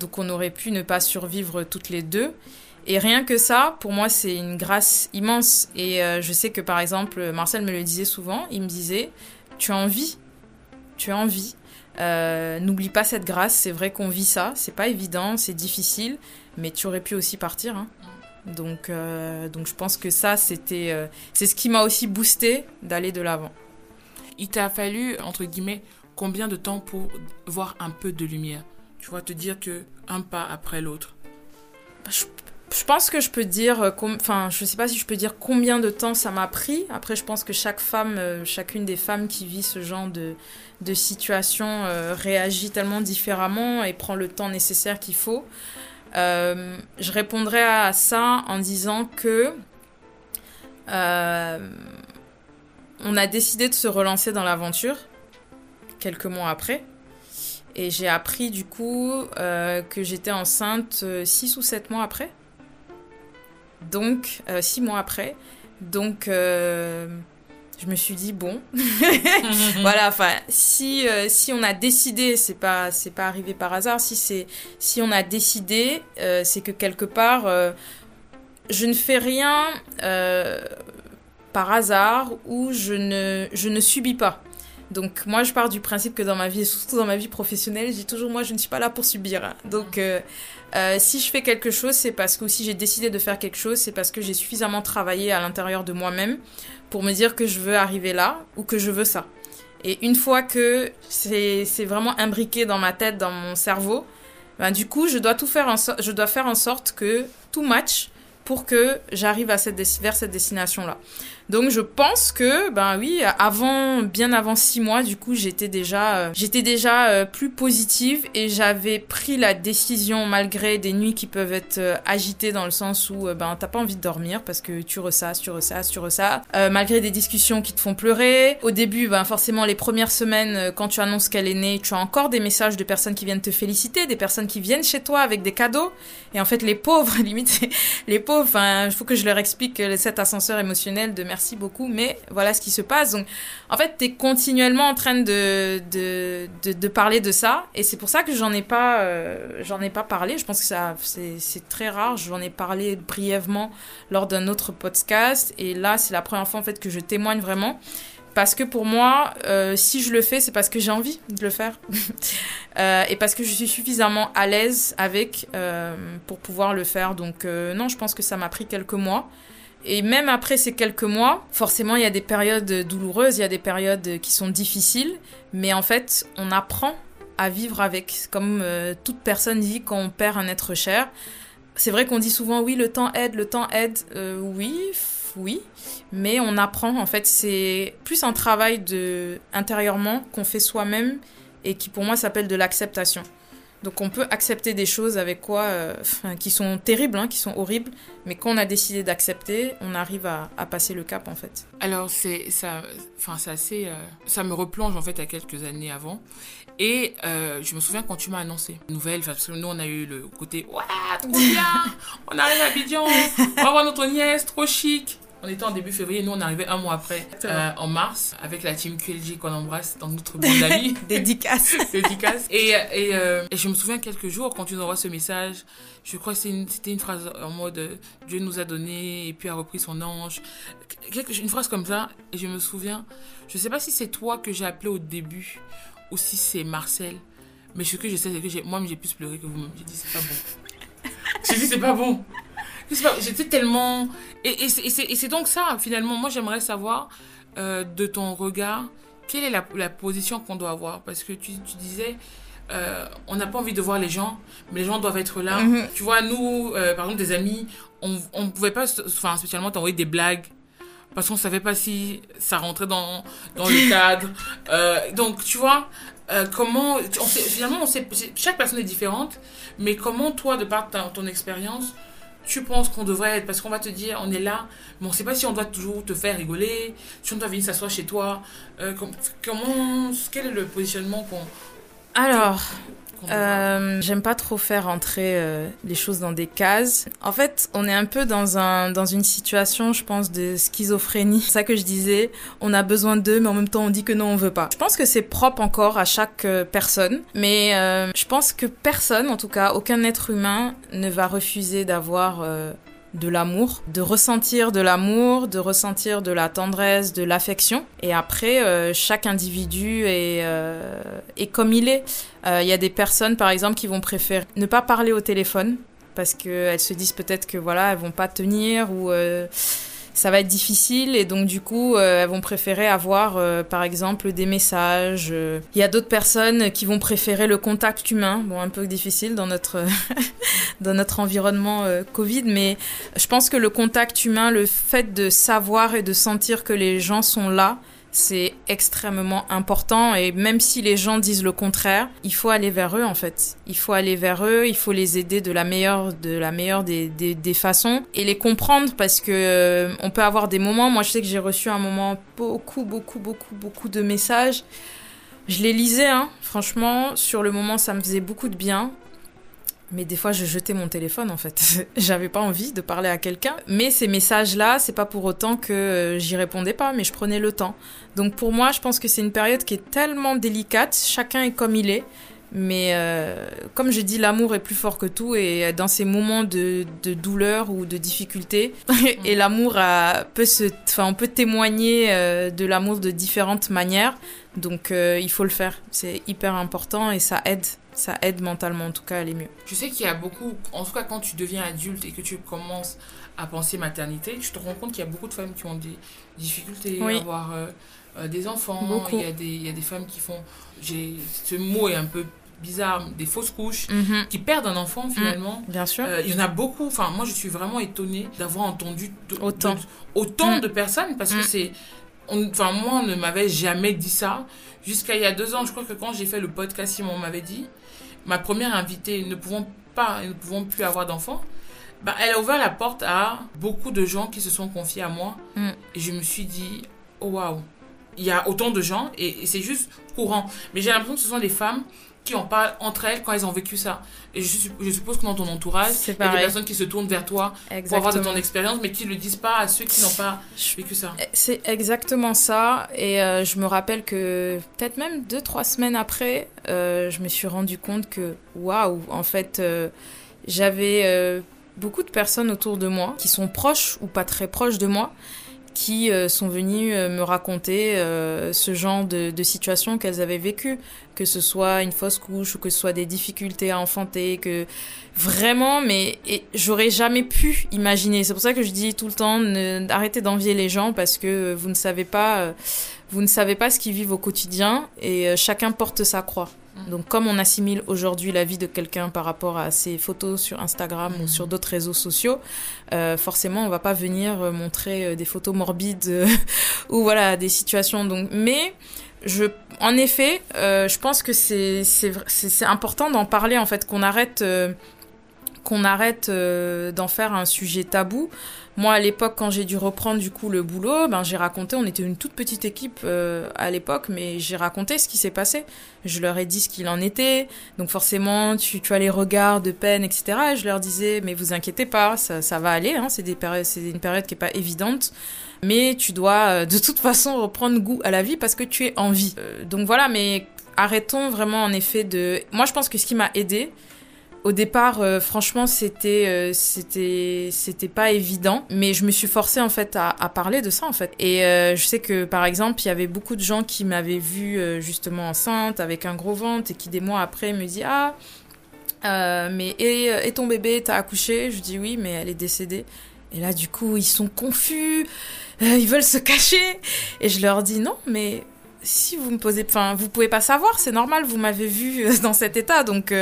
donc on aurait pu ne pas survivre toutes les deux. Et rien que ça, pour moi, c'est une grâce immense. Et je sais que par exemple, Marcel me le disait souvent, il me disait, tu as envie, tu as envie. N'oublie pas cette grâce, c'est vrai qu'on vit ça, c'est pas évident, c'est difficile, mais tu aurais pu aussi partir. Hein. Donc, euh, donc je pense que ça, c'était, euh, c'est ce qui m'a aussi boosté d'aller de l'avant. Il t'a fallu, entre guillemets, combien de temps pour voir un peu de lumière? Tu vois, te dire que un pas après l'autre. Bah, je, pense que je peux dire, euh, enfin, je sais pas si je peux dire combien de temps ça m'a pris. Après, je pense que chaque femme, chacune des femmes qui vit ce genre de, de situation réagit tellement différemment et prend le temps nécessaire qu'il faut. Euh, je répondrais à ça en disant que euh, on a décidé de se relancer dans l'aventure quelques mois après. Et j'ai appris du coup euh, que j'étais enceinte 6 ou 7 mois après. Donc, 6 mois après. Donc, je me suis dit bon. [laughs] [laughs] Voilà enfin si euh, si on a décidé c'est pas c'est pas arrivé par hasard si c'est si on a décidé euh, c'est que quelque part euh, je ne fais rien par hasard ou je ne je ne subis pas donc moi je pars du principe que dans ma vie et surtout dans ma vie professionnelle je dis toujours moi je ne suis pas là pour subir donc si je fais quelque chose c'est parce que si j'ai décidé de faire quelque chose c'est parce que j'ai suffisamment travaillé à l'intérieur de moi-même pour me dire que je veux arriver là ou que je veux ça. Et une fois que c'est vraiment imbriqué dans ma tête, dans mon cerveau, ben du coup, je dois tout faire en je dois faire en sorte que tout match pour que j'arrive à cette vers cette destination là. Donc je pense que, ben oui, avant, bien avant six mois, du coup, j'étais déjà, euh, j'étais déjà euh, plus positive et j'avais pris la décision malgré des nuits qui peuvent être euh, agitées dans le sens où ben t'as pas envie de dormir parce que tu ressasses, tu ressasses, tu ressasses. malgré des discussions qui te font pleurer. Au début, ben forcément les premières semaines, quand tu annonces qu'elle est née, tu as encore des messages de personnes qui viennent te féliciter, des personnes qui viennent chez toi avec des cadeaux. Et en fait, les pauvres, [laughs] limite, les pauvres, il faut que je leur explique cet ascenseur émotionnel de merci beaucoup, mais voilà ce qui se passe. Donc, en fait, tu es continuellement en train de, de, de, parler de ça, et c'est pour ça que j'en ai pas, euh, j'en ai pas parlé. Je pense que c'est très rare. J'en ai parlé brièvement lors d'un autre podcast, et là, c'est la première fois en fait que je témoigne vraiment. Parce que pour moi, euh, si je le fais, c'est parce que j'ai envie de le faire. [laughs] Euh, et parce que je suis suffisamment à l'aise avec pour pouvoir le faire. Donc non, je pense que ça m'a pris quelques mois. Et même après ces quelques mois, forcément, il y a des périodes douloureuses, il y a des périodes qui sont difficiles, mais en fait, on apprend à vivre avec. Comme euh, toute personne dit quand on perd un être cher. C'est vrai qu'on dit souvent oui, le temps aide, le temps aide. Euh, oui, oui, mais on apprend. En fait, c'est plus un travail de intérieurement qu'on fait soi-même et qui pour moi s'appelle de l'acceptation. Donc on peut accepter des choses avec quoi, euh, qui sont terribles, hein, qui sont horribles, mais quand on a décidé d'accepter, on arrive à, passer le cap en fait. Alors c'est ça, enfin c'est assez, euh, ça me replonge en fait à quelques années avant. Et euh, je me souviens quand tu m'as annoncé nouvelle, parce que nous on a eu le côté waouh trop bien, on arrive à Abidjan, on va voir notre nièce, trop chic. On était en début février, nous on arrivait un mois après, euh, en mars, avec la team QLG qu'on embrasse dans notre [laughs] bande d'amis. Dédicace. [laughs] Dédicace. Et, et, euh, et, je me souviens quelques jours quand tu nous envoies ce message, je crois que c'était une, phrase en mode Dieu nous a donné et puis a repris son ange. Quelque, une phrase comme ça, et je me souviens, je sais pas si c'est toi que j'ai appelé au début ou si c'est Marcel, mais ce que je sais, c'est que moi j'ai plus pleuré que vous-même. J'ai dit c'est pas bon. j'ai dit c'est pas bon. J'étais tellement. Et, et c'est donc ça, finalement. Moi, j'aimerais savoir euh, de ton regard, quelle est la, la position qu'on doit avoir? Parce que tu, tu disais. Euh, on n'a pas envie de voir les gens, mais les gens doivent être là. Mm-hmm. Tu vois, nous, euh, par exemple, des amis, on ne pouvait pas, enfin, spécialement t'envoyer des blagues parce qu'on savait pas si ça rentrait dans, dans le [laughs] cadre. donc, tu vois, comment, on finalement, on sait, chaque personne est différente, mais comment toi, de par ton expérience, tu penses qu'on devrait être Parce qu'on va te dire, on est là, mais on ne sait pas si on doit toujours te faire rigoler, si on doit venir s'asseoir chez toi. Euh, comment, quel est le positionnement qu'on... Alors, euh, J'aime pas trop faire entrer euh, les choses dans des cases. En fait, on est un peu dans un dans une situation, je pense, de schizophrénie. C'est ça que je disais. On a besoin d'eux, mais en même temps, on dit que non, on veut pas. Je pense que c'est propre encore à chaque euh, personne, mais euh, je pense que personne, en tout cas, aucun être humain, ne va refuser d'avoir de l'amour, de ressentir de l'amour, de ressentir de la tendresse, de l'affection. Et après, euh, chaque individu est, euh, est comme il est. Euh, Il y a des personnes, par exemple, qui vont préférer ne pas parler au téléphone parce qu'elles se disent peut-être que voilà, elles vont pas tenir ou ça va être difficile et donc du coup euh, elles vont préférer avoir euh, par exemple des messages. euh. Il y a d'autres personnes qui vont préférer le contact humain, bon un peu difficile dans notre [laughs] dans notre environnement Covid, mais je pense que le contact humain, le fait de savoir et de sentir que les gens sont là, c'est extrêmement important et même si les gens disent le contraire, il faut aller vers eux en fait. Il faut aller vers eux, il faut les aider de la meilleure, de la meilleure des, des, façons et les comprendre parce que euh, on peut avoir des moments. Moi, je sais que j'ai reçu un moment beaucoup, beaucoup, beaucoup, beaucoup de messages. Je les lisais, hein. franchement, sur le moment, ça me faisait beaucoup de bien. Mais des fois, je jetais mon téléphone en fait. [laughs] J'avais pas envie de parler à quelqu'un. Mais ces messages-là, c'est pas pour autant que euh, j'y répondais pas, mais je prenais le temps. Donc pour moi, je pense que c'est une période qui est tellement délicate. Chacun est comme il est. Mais euh, comme je dis, l'amour est plus fort que tout et dans ces moments de, de douleur ou de difficulté, [laughs] et l'amour peut se, enfin, on peut témoigner euh, de l'amour de différentes manières. Donc il faut le faire. C'est hyper important et ça aide. Ça aide mentalement en tout cas à aller mieux. Je sais qu'il y a beaucoup, en tout cas quand tu deviens adulte et que tu commences à penser maternité, tu te rends compte qu'il y a beaucoup de femmes qui ont des difficultés Oui. à avoir euh, euh, des enfants. Beaucoup. Il y, a des, il y a des femmes qui font, ce mot est un peu bizarre, des fausses couches, qui perdent un enfant finalement. Bien sûr. Euh, il y en a beaucoup. Enfin, moi, je suis vraiment étonnée d'avoir entendu Autant. de- autant Mm. de personnes parce que c'est. Enfin, moi, on ne m'avait jamais dit ça. Jusqu'à il y a deux ans, je crois que quand j'ai fait le podcast, Simon m'avait dit, ma première invitée, ne pouvant pas, ne pouvant plus avoir d'enfants, bah, elle a ouvert la porte à beaucoup de gens qui se sont confiés à moi. Mm. Et je me suis dit, oh waouh, il y a autant de gens et, et c'est juste courant. Mais j'ai l'impression que ce sont des femmes qui en parlent entre elles quand elles ont vécu ça. Et je, supp- je suppose que dans ton entourage, il y a des personnes qui se tournent vers toi pour avoir de ton expérience, mais qui ne le disent pas à ceux qui n'ont pas vécu ça. C'est exactement ça. Et euh, je me rappelle que peut-être même deux, trois semaines après, euh, je me suis rendu compte que, waouh, en fait, euh, j'avais beaucoup de personnes autour de moi qui sont proches ou pas très proches de moi qui sont venues me raconter ce genre de, de situation qu'elles avaient vécu, que ce soit une fausse couche ou que ce soit des difficultés à enfanter, que vraiment, mais j'aurais jamais pu imaginer. C'est pour ça que je dis tout le temps, arrêtez d'envier les gens parce que vous ne savez pas, euh, vous ne savez pas ce qu'ils vivent au quotidien et euh, chacun porte sa croix. Mm. Donc comme on assimile aujourd'hui la vie de quelqu'un par rapport à ses photos sur Instagram ou Mm. sur d'autres réseaux sociaux, euh, forcément on va pas venir euh, montrer euh, des photos morbides euh, [laughs] ou voilà des situations. Donc mais je, en effet, euh, je pense que c'est c'est vr- c'est c'est important d'en parler en fait, qu'on arrête euh, qu'on arrête d'en faire un sujet tabou. Moi, à l'époque, quand j'ai dû reprendre du coup le boulot, ben j'ai raconté. On était une toute petite équipe euh, à l'époque, mais j'ai raconté ce qui s'est passé. Je leur ai dit ce qu'il en était. Donc forcément, tu, as les regards de peine, etc. Et je leur disais, mais vous inquiétez pas, ça, va aller. Hein, c'est une période qui est pas évidente. Mais tu dois euh, de toute façon reprendre goût à la vie parce que tu es en vie. Euh, donc voilà, mais arrêtons vraiment en effet de. Moi, je pense que ce qui m'a aidé, au départ, euh, franchement, c'était euh, c'était c'était pas évident, mais je me suis forcée en fait à, parler de ça en fait. Et euh, je sais que par exemple, il y avait beaucoup de gens qui m'avaient vue justement enceinte avec un gros ventre et qui des mois après me disent ah mais et, ton bébé t'as accouché? Je dis oui, mais elle est décédée. Et là, du coup, ils sont confus, ils veulent se cacher. Et je leur dis non, mais si vous me posez, enfin, vous pouvez pas savoir, c'est normal, vous m'avez vu dans cet état, donc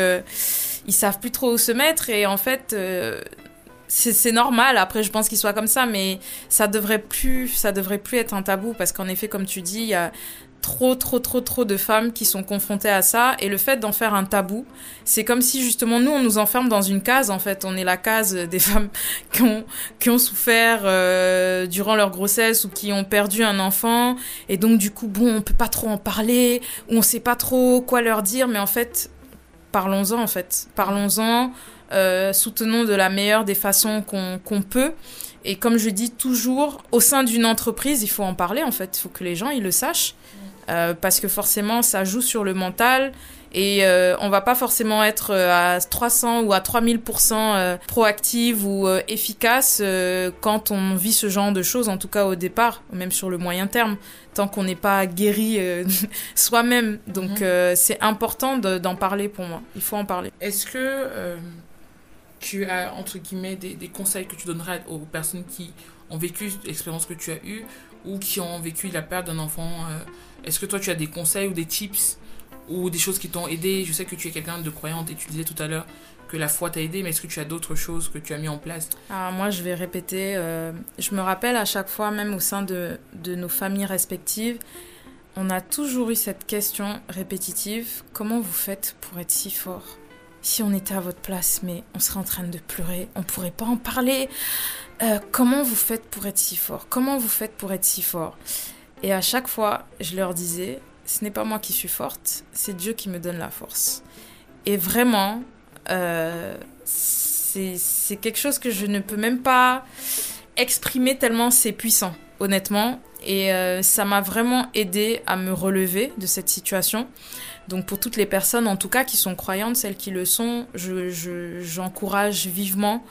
ils savent plus trop où se mettre. Et en fait, euh, c'est normal. Après, je pense qu'ils soient comme ça, mais ça devrait plus, ça devrait plus être un tabou parce qu'en effet, comme tu dis, il y a trop, trop, trop, trop de femmes qui sont confrontées à ça. Et le fait d'en faire un tabou, c'est comme si justement nous, on nous enferme dans une case. En fait, on est la case des femmes [laughs] qui ont, qui ont souffert euh, durant leur grossesse ou qui ont perdu un enfant. Et donc, du coup, bon, on peut pas trop en parler ou on sait pas trop quoi leur dire. Mais en fait, parlons-en en fait. Parlons-en, euh, soutenons de la meilleure des façons qu'on peut. Et comme je dis toujours, au sein d'une entreprise, il faut en parler en fait. Il faut que les gens ils le sachent. Euh, parce que forcément, ça joue sur le mental. Et euh, on va pas forcément être euh, à 300 ou à 3000% euh, proactive ou euh, efficace quand on vit ce genre de choses, en tout cas au départ, même sur le moyen terme, tant qu'on n'est pas guéri [laughs] soi-même. Donc Mhm. c'est important de- d'en parler pour moi. Il faut en parler. Est-ce que tu as, entre guillemets, des, des conseils que tu donnerais aux personnes qui ont vécu l'expérience que tu as eue ou qui ont vécu la perte d'un enfant Est-ce que toi, tu as des conseils ou des tips ou des choses qui t'ont aidé Je sais que tu es quelqu'un de croyante et tu disais tout à l'heure que la foi t'a aidé, mais est-ce que tu as d'autres choses que tu as mis en place? Alors moi, je vais répéter. euh, je me rappelle à chaque fois, même au sein de, de nos familles respectives, on a toujours eu cette question répétitive. Comment vous faites pour être si fort? Si on était à votre place, mais on serait en train de pleurer, on pourrait pas en parler. Euh, comment vous faites pour être si fort? Comment vous faites pour être si fort? Et à chaque fois, je leur disais, ce n'est pas moi qui suis forte, c'est Dieu qui me donne la force. Et vraiment, euh, c'est quelque chose que je ne peux même pas exprimer tellement c'est puissant, honnêtement. Et euh, ça m'a vraiment aidé à me relever de cette situation. Donc pour toutes les personnes, en tout cas, qui sont croyantes, celles qui le sont, je, je- j'encourage vivement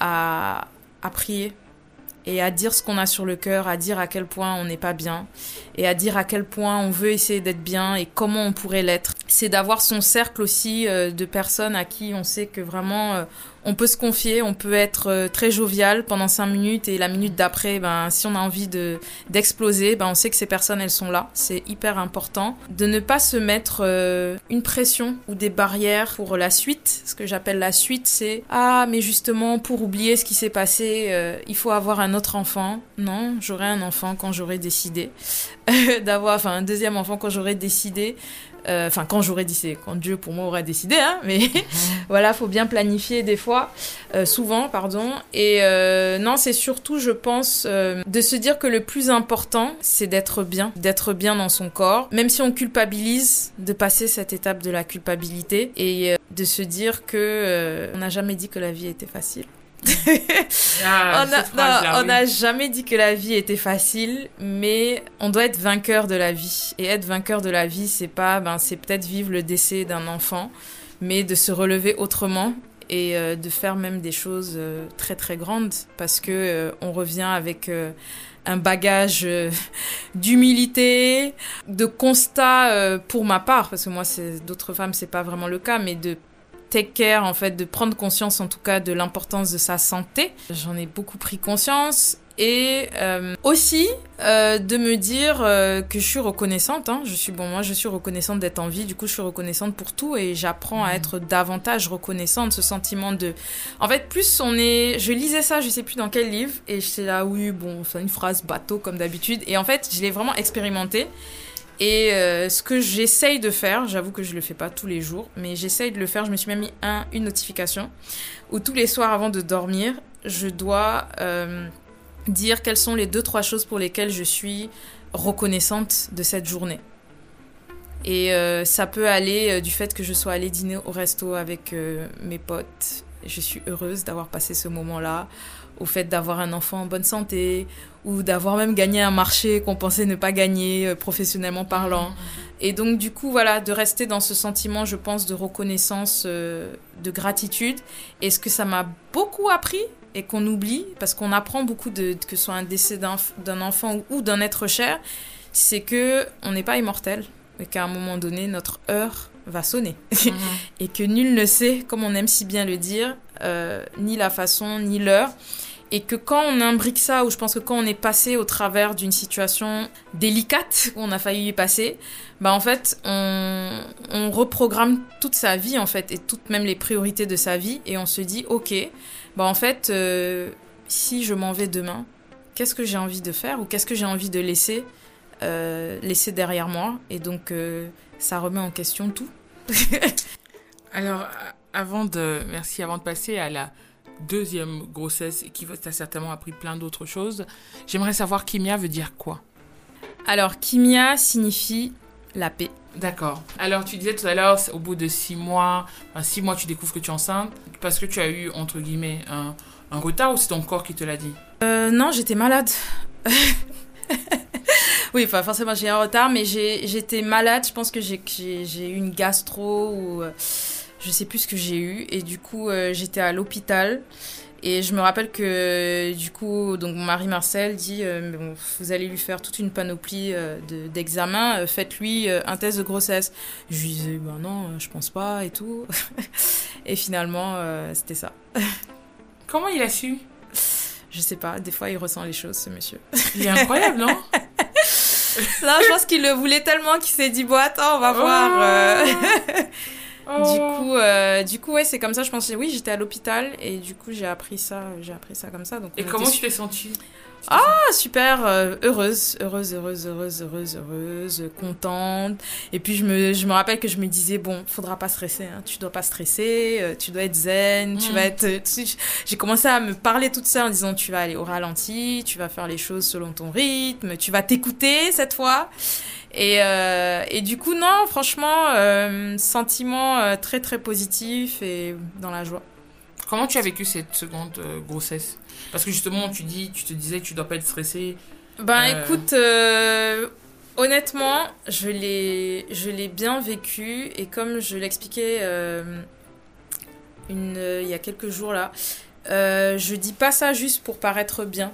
à, à prier et à dire ce qu'on a sur le cœur, à dire à quel point on n'est pas bien et à dire à quel point on veut essayer d'être bien et comment on pourrait l'être. C'est d'avoir son cercle aussi euh, de personnes à qui on sait que vraiment euh, on peut se confier, on peut être euh, très jovial pendant cinq minutes et la minute d'après, ben, si on a envie de d'exploser, ben, on sait que ces personnes, elles sont là. C'est hyper important de ne pas se mettre euh, une pression ou des barrières pour la suite. Ce que j'appelle la suite, c'est ah mais justement pour oublier ce qui s'est passé, euh, il faut avoir un autre enfant. Non, j'aurai un enfant quand j'aurai décidé [laughs] d'avoir, enfin un deuxième enfant quand j'aurai décidé. Euh, Enfin, quand j'aurai décidé, quand Dieu pour moi aura décidé, hein, mais [laughs] voilà, faut bien planifier des fois, euh, souvent, pardon. Et euh, non, c'est surtout, je pense, de se dire que le plus important, c'est d'être bien, d'être bien dans son corps, même si on culpabilise, de passer cette étape de la culpabilité et de se dire que on n'a jamais dit que la vie était facile. Ah, [laughs] on oui. n'a jamais dit que la vie était facile, mais on doit être vainqueur de la vie. Et être vainqueur de la vie, c'est pas, ben, c'est peut-être vivre le décès d'un enfant, mais de se relever autrement et euh, de faire même des choses euh, très très grandes, parce que euh, on revient avec un bagage [laughs] d'humilité, de constat pour ma part, parce que moi, c'est d'autres femmes, c'est pas vraiment le cas, mais de take care, en fait, de prendre conscience en tout cas de l'importance de sa santé. J'en ai beaucoup pris conscience. Et euh, aussi euh, de me dire euh, que je suis reconnaissante. Hein. Je suis bon, moi je suis reconnaissante d'être en vie. Du coup, je suis reconnaissante pour tout et j'apprends à être davantage reconnaissante. Ce sentiment de, en fait, plus on est. Je lisais ça, je sais plus dans quel livre, et j'étais là, oui, bon, c'est une phrase bateau comme d'habitude. Et en fait, je l'ai vraiment expérimenté. Et euh, ce que j'essaye de faire, j'avoue que je le fais pas tous les jours, mais j'essaye de le faire. Je me suis même mis un, une notification où tous les soirs avant de dormir, je dois euh, dire quelles sont les deux trois choses pour lesquelles je suis reconnaissante de cette journée. Et euh, ça peut aller du fait que je sois allée dîner au resto avec mes potes. Je suis heureuse d'avoir passé ce moment-là. Au fait d'avoir un enfant en bonne santé, ou d'avoir même gagné un marché qu'on pensait ne pas gagner euh, professionnellement parlant. Et donc du coup, voilà, de rester dans ce sentiment, je pense, de reconnaissance, euh, de gratitude. Et ce que ça m'a beaucoup appris et qu'on oublie, parce qu'on apprend beaucoup de que ce soit un décès d'un enfant ou, ou d'un être cher, c'est que on n'est pas immortel et qu'à un moment donné, notre heure va sonner. Mhm. [laughs] et que nul ne sait, comme on aime si bien le dire, euh, ni la façon, ni l'heure. Et que quand on imbrique ça, ou je pense que quand on est passé au travers d'une situation délicate, où on a failli y passer, bah en fait, on, on reprogramme toute sa vie, en fait, et toutes même les priorités de sa vie, et on se dit, ok, bah en fait, euh, si je m'en vais demain, qu'est-ce que j'ai envie de faire, ou qu'est-ce que j'ai envie de laisser, euh, laisser derrière moi, et donc euh, ça remet en question tout. [laughs] Alors, avant de, merci, avant de passer à la deuxième grossesse qui t'a certainement appris plein d'autres choses, j'aimerais savoir Kimia veut dire quoi? Alors, kimia signifie la paix. D'accord. Alors, tu disais tout à l'heure, au bout de six mois, enfin, six mois, tu découvres que tu es enceinte parce que tu as eu, entre guillemets, un, un retard ou c'est ton corps qui te l'a dit? Euh, Non, j'étais malade. [laughs] [laughs] oui, enfin, forcément, j'ai un retard, mais j'étais malade. Je pense que j'ai eu une gastro ou euh, je sais plus ce que j'ai eu. Et du coup, euh, j'étais à l'hôpital. Et je me rappelle que du coup, donc mon mari Marcel dit euh, vous allez lui faire toute une panoplie euh, d'examens, euh, faites-lui un test de grossesse. Je lui disais ben non, je pense pas et tout. [laughs] et finalement, c'était ça. [laughs] Comment il a su? Je sais pas, des fois il ressent les choses, ce monsieur. Il est incroyable, non [laughs] Là, je pense qu'il le voulait tellement qu'il s'est dit bon attends, on va voir. [laughs] Oh. Du oh. coup, euh, du coup, ouais, c'est comme ça. Je pensais, oui, j'étais à l'hôpital et du coup, j'ai appris ça, j'ai appris ça comme ça. Donc, et comment tu t'es sentie? Ah, super, euh, heureuse, heureuse, heureuse, heureuse, heureuse, heureuse, contente. Et puis, je me, je me rappelle que je me disais, bon, faudra pas stresser, hein. tu dois pas stresser, euh, tu dois être zen, tu vas mm. être. J'ai commencé à me parler toute seule en disant, tu vas aller au ralenti, tu vas faire les choses selon ton rythme, tu vas t'écouter cette fois. Et, euh, et du coup, non, franchement, euh, sentiment euh, très très positif et dans la joie. Comment tu as vécu cette seconde grossesse? Parce que justement, tu dis, tu te disais que tu dois pas être stressée. Ben écoute, honnêtement, je l'ai, je l'ai bien vécu et comme je l'expliquais une, il y a quelques jours là, je dis pas ça juste pour paraître bien.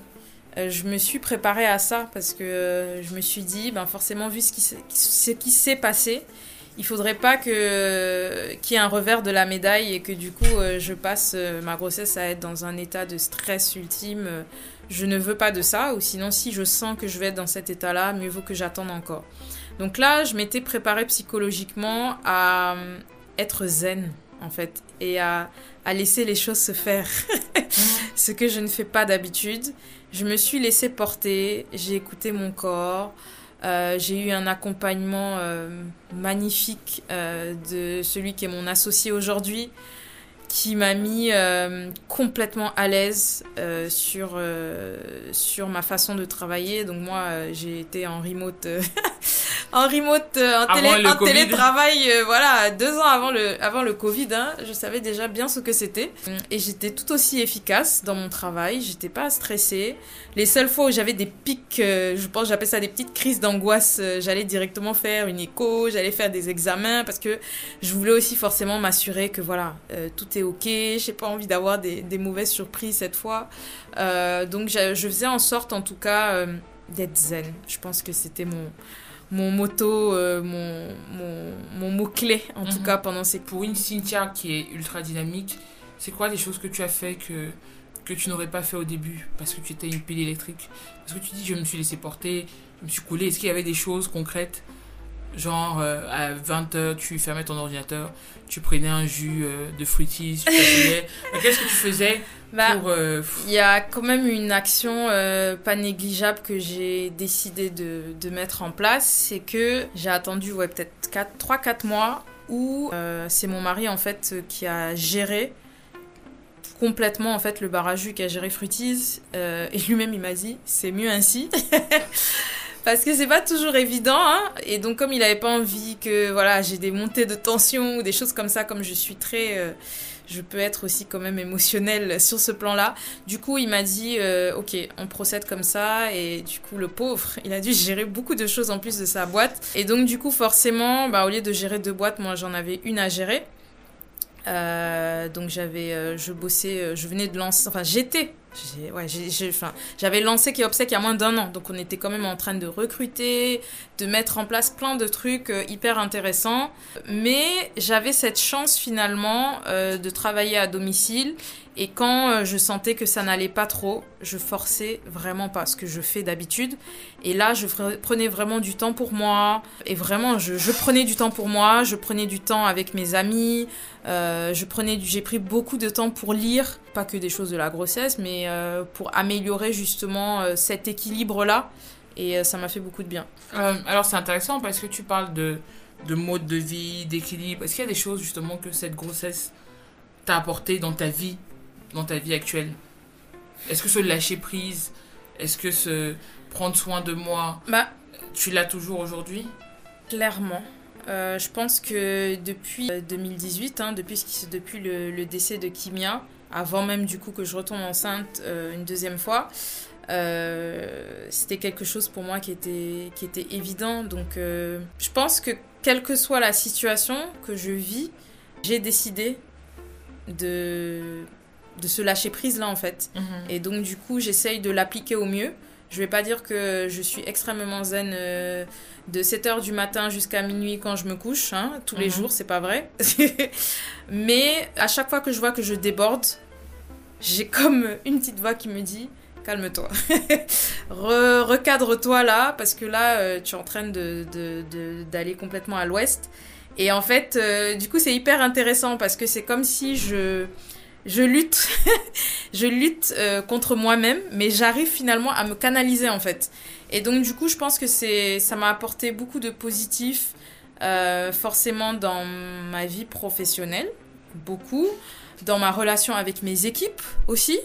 Euh, je me suis préparée à ça parce que euh, je me suis dit, ben forcément, vu ce qui, ce qui s'est passé, il faudrait pas que qu'il y ait un revers de la médaille et que du coup euh, je passe ma grossesse à être dans un état de stress ultime. Je ne veux pas de ça, ou sinon si je sens que je vais être dans cet état-là, mieux vaut que j'attende encore. Donc là, je m'étais préparée psychologiquement à être zen en fait et à, à laisser les choses se faire, [laughs] ce que je ne fais pas d'habitude. Je me suis laissée porter, j'ai écouté mon corps, euh, j'ai eu un accompagnement euh, magnifique euh, de celui qui est mon associé aujourd'hui, qui m'a mis complètement à l'aise sur, sur ma façon de travailler. Donc moi, j'ai été en remote [laughs] en remote, euh, en, télé, en télétravail, euh, voilà, deux ans avant le, avant le Covid, hein, je savais déjà bien ce que c'était. Et j'étais tout aussi efficace dans mon travail, j'étais pas stressée. Les seules fois où j'avais des pics, euh, je pense j'appelle ça des petites crises d'angoisse, j'allais directement faire une écho, j'allais faire des examens parce que je voulais aussi forcément m'assurer que voilà, tout est ok, j'ai pas envie d'avoir des, des, mauvaises surprises cette fois. donc je, je, faisais en sorte en tout cas d'être zen. Je pense que c'était mon mon moto, euh, mon, mon, mon mot-clé, en tout mhm. cas, pendant ces... Pour une Cynthia qui est ultra dynamique, c'est quoi les choses que tu as fait que, que tu n'aurais pas fait au début parce que tu étais une pile électrique? Parce que tu dis, je me suis laissé porter, je me suis coulé. Est-ce qu'il y avait des choses concrètes Genre, euh, à 20h, tu fermais ton ordinateur, tu prenais un jus euh, de fruitis, [laughs] Qu'est-ce que tu faisais bah, euh, Il y a quand même une action pas négligeable que j'ai décidé de, de, mettre en place. C'est que j'ai attendu ouais, peut-être 3-4 mois où c'est mon mari en fait qui a géré complètement en fait le bar à jus qui a géré Fruities et lui-même il m'a dit c'est mieux ainsi [laughs] parce que c'est pas toujours évident hein. et donc comme il avait pas envie que voilà j'ai des montées de tension ou des choses comme ça comme je suis très euh, je peux être aussi quand même émotionnelle sur ce plan-là. Du coup, il m'a dit, euh, ok, on procède comme ça. Et du coup, le pauvre, il a dû [laughs] gérer beaucoup de choses en plus de sa boîte. Et donc, du coup, forcément, bah, au lieu de gérer deux boîtes, moi, j'en avais une à gérer. Euh, donc j'avais, je bossais, je venais de lancer, enfin j'étais j'avais lancé Kiopsec il y a moins d'un an, donc on était quand même en train de recruter, de mettre en place plein de trucs euh, hyper intéressants. Mais j'avais cette chance finalement euh, de travailler à domicile et quand euh, je sentais que ça n'allait pas trop, je forçais vraiment pas ce que je fais d'habitude. Et là, je prenais vraiment du temps pour moi. Et vraiment, je, prenais du temps pour moi. Je prenais du temps avec mes amis. Euh, je prenais, j'ai pris beaucoup de temps pour lire, pas que des choses de la grossesse, mais euh, pour améliorer justement cet équilibre-là. Et ça m'a fait beaucoup de bien. alors c'est intéressant parce que tu parles de, de mode de vie, d'équilibre. Est-ce qu'il y a des choses justement que cette grossesse t'a apporté dans ta vie? Dans ta vie actuelle? Est-ce que ce lâcher prise, est-ce que ce prendre soin de moi, bah, tu l'as toujours aujourd'hui? Clairement. Euh, je pense que depuis 2018, hein, depuis, depuis le, le, décès de Kimia, avant même du coup que je retombe enceinte euh, une deuxième fois, euh, c'était quelque chose pour moi qui était, qui était évident. Donc euh, je pense que quelle que soit la situation que je vis, j'ai décidé de, de se lâcher prise là en fait. Mhm. Et donc du coup j'essaye de l'appliquer au mieux. Je vais pas dire que je suis extrêmement zen euh, de 7h du matin jusqu'à minuit quand je me couche, hein, tous les Mhm. jours, c'est pas vrai. [laughs] Mais à chaque fois que je vois que je déborde, j'ai comme une petite voix qui me dit calme-toi. [laughs] Re- Recadre-toi là, parce que là, euh, tu es en train de- de- de- d'aller complètement à l'ouest. Et en fait, euh, du coup, c'est hyper intéressant parce que c'est comme si je, je lutte, [laughs] je lutte euh, contre moi-même, mais j'arrive finalement à me canaliser en fait. Et donc, du coup, je pense que c'est, ça m'a apporté beaucoup de positif, euh, forcément dans ma vie professionnelle, beaucoup, dans ma relation avec mes équipes aussi.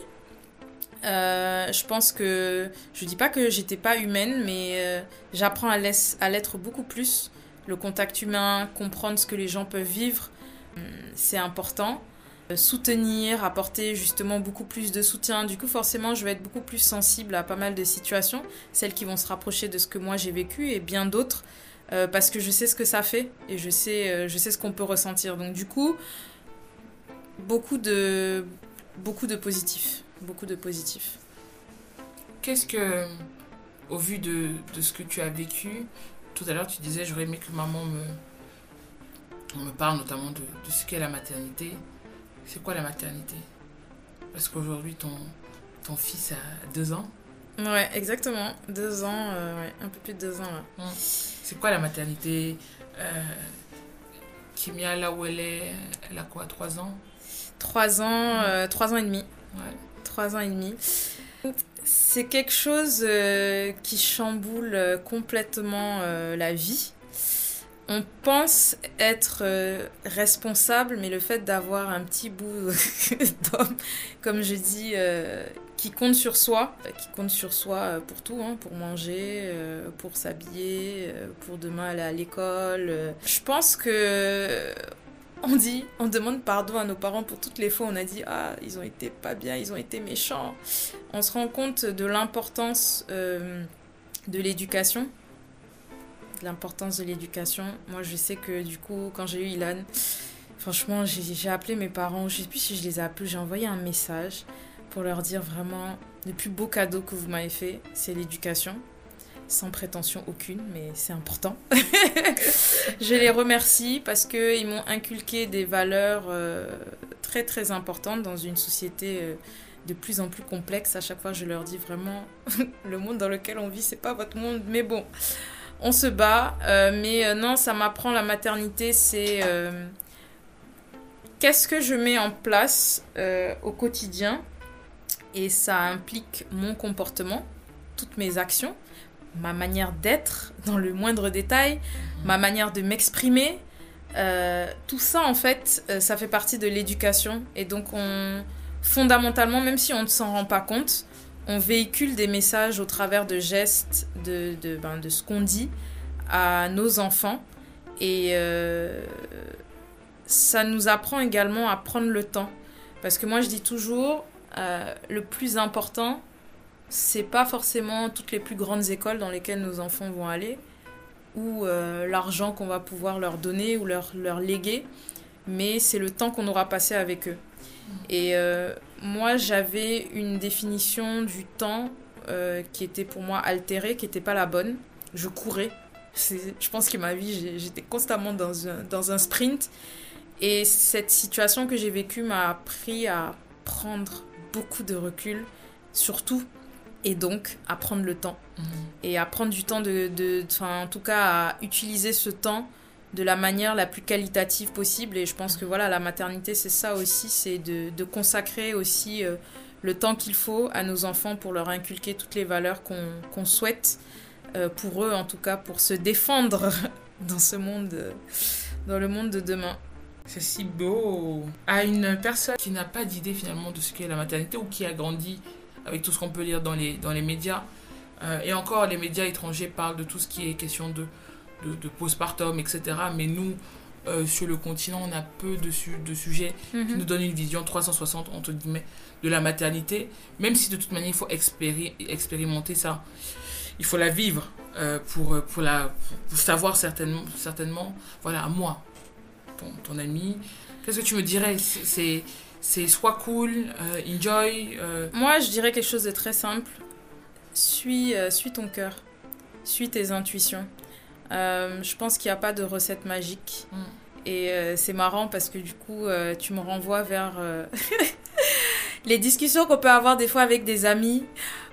Euh, je pense que je dis pas que j'étais pas humaine, mais j'apprends à l'être beaucoup plus. Le contact humain, comprendre ce que les gens peuvent vivre, hum, c'est important. Euh, Soutenir, apporter justement beaucoup plus de soutien. Du coup, forcément, je vais être beaucoup plus sensible à pas mal de situations, celles qui vont se rapprocher de ce que moi j'ai vécu et bien d'autres, euh, parce que je sais ce que ça fait et je sais, euh, je sais ce qu'on peut ressentir. Donc, du coup, beaucoup de, beaucoup de positifs. Beaucoup de positifs. Qu'est-ce que, au vu de, de ce que tu as vécu, tout à l'heure tu disais j'aurais aimé que maman me, me parle notamment de, de ce qu'est la maternité. C'est quoi la maternité? Parce qu'aujourd'hui ton, ton fils a deux ans. Ouais, exactement. Deux ans, euh, ouais, un peu plus de deux ans là. C'est quoi la maternité euh, Kimia, là où elle est, elle a quoi Trois ans? Trois ans, euh, trois ans et demi. Ouais. Trois ans et demi. C'est quelque chose qui chamboule complètement la vie. On pense être euh, responsable, mais le fait d'avoir un petit bout [laughs] d'homme, comme je dis, euh, qui compte sur soi, qui compte sur soi euh, pour tout, hein, pour manger, pour s'habiller, pour demain aller à l'école. Je pense que on dit, on demande pardon à nos parents pour toutes les fois où on a dit ah ils ont été pas bien, ils ont été méchants. On se rend compte de l'importance de l'éducation, l'importance de l'éducation. Moi je sais que du coup quand j'ai eu Ilan, franchement j'ai appelé mes parents, je sais plus si je les ai appelés, j'ai envoyé un message pour leur dire vraiment le plus beau cadeau que vous m'avez fait, c'est l'éducation. Sans prétention aucune, mais c'est important. [laughs] je les remercie parce qu'ils m'ont inculqué des valeurs euh, très très importantes dans une société euh, de plus en plus complexe. À chaque fois, je leur dis vraiment [laughs] le monde dans lequel on vit, c'est pas votre monde, mais bon, on se bat. Euh, mais euh, non, ça m'apprend la maternité, c'est euh, qu'est-ce que je mets en place au quotidien? Et ça implique mon comportement, toutes mes actions, ma manière d'être dans le moindre détail, ma manière de m'exprimer. Euh, tout ça, en fait, euh, ça fait partie de l'éducation. Et donc, on, fondamentalement, même si on ne s'en rend pas compte, on véhicule des messages au travers de gestes, de, de, ben, de ce qu'on dit à nos enfants. Et euh, ça nous apprend également à prendre le temps. Parce que moi, je dis toujours, euh, le plus important, c'est pas forcément toutes les plus grandes écoles dans lesquelles nos enfants vont aller ou euh, l'argent qu'on va pouvoir leur donner ou leur, leur léguer, mais c'est le temps qu'on aura passé avec eux. Et euh, moi, j'avais une définition du temps euh, qui était pour moi altérée, qui n'était pas la bonne. Je courais. Je pense que ma vie, j'étais constamment dans un, dans un sprint. Et cette situation que j'ai vécue m'a appris à prendre beaucoup de recul, surtout, et donc à prendre le temps Mhm. et à prendre du temps de, en tout cas à utiliser ce temps de la manière la plus qualitative possible et je pense que voilà la maternité c'est ça aussi c'est de, consacrer aussi euh, le temps qu'il faut à nos enfants pour leur inculquer toutes les valeurs qu'on souhaite euh, pour eux en tout cas pour se défendre [laughs] dans ce monde euh, dans le monde de demain C'est si beau. À une personne qui n'a pas d'idée finalement de ce qu'est la maternité ou qui a grandi avec tout ce qu'on peut lire dans les, dans les médias, et encore les médias étrangers parlent de tout ce qui est question de de, de postpartum, etc. Mais nous, euh, sur le continent, on a peu de, su de sujets qui Mhm. nous donnent une vision 360, entre guillemets, de la maternité. Même si de toute manière, il faut expéri- expérimenter ça. Il faut la vivre euh, pour, pour, la, pour savoir certainement, certainement, voilà, à moi, ton, ton ami. Qu'est-ce que tu me dirais? C'est- C'est soit cool, euh, enjoy. euh, Moi, je dirais quelque chose de très simple. Suis, euh, suis ton cœur. Suis tes intuitions. Euh, je pense qu'il n'y a pas de recette magique. Mm. Et euh, c'est marrant parce que du coup, euh, tu me renvoies vers [laughs] les discussions qu'on peut avoir des fois avec des amis.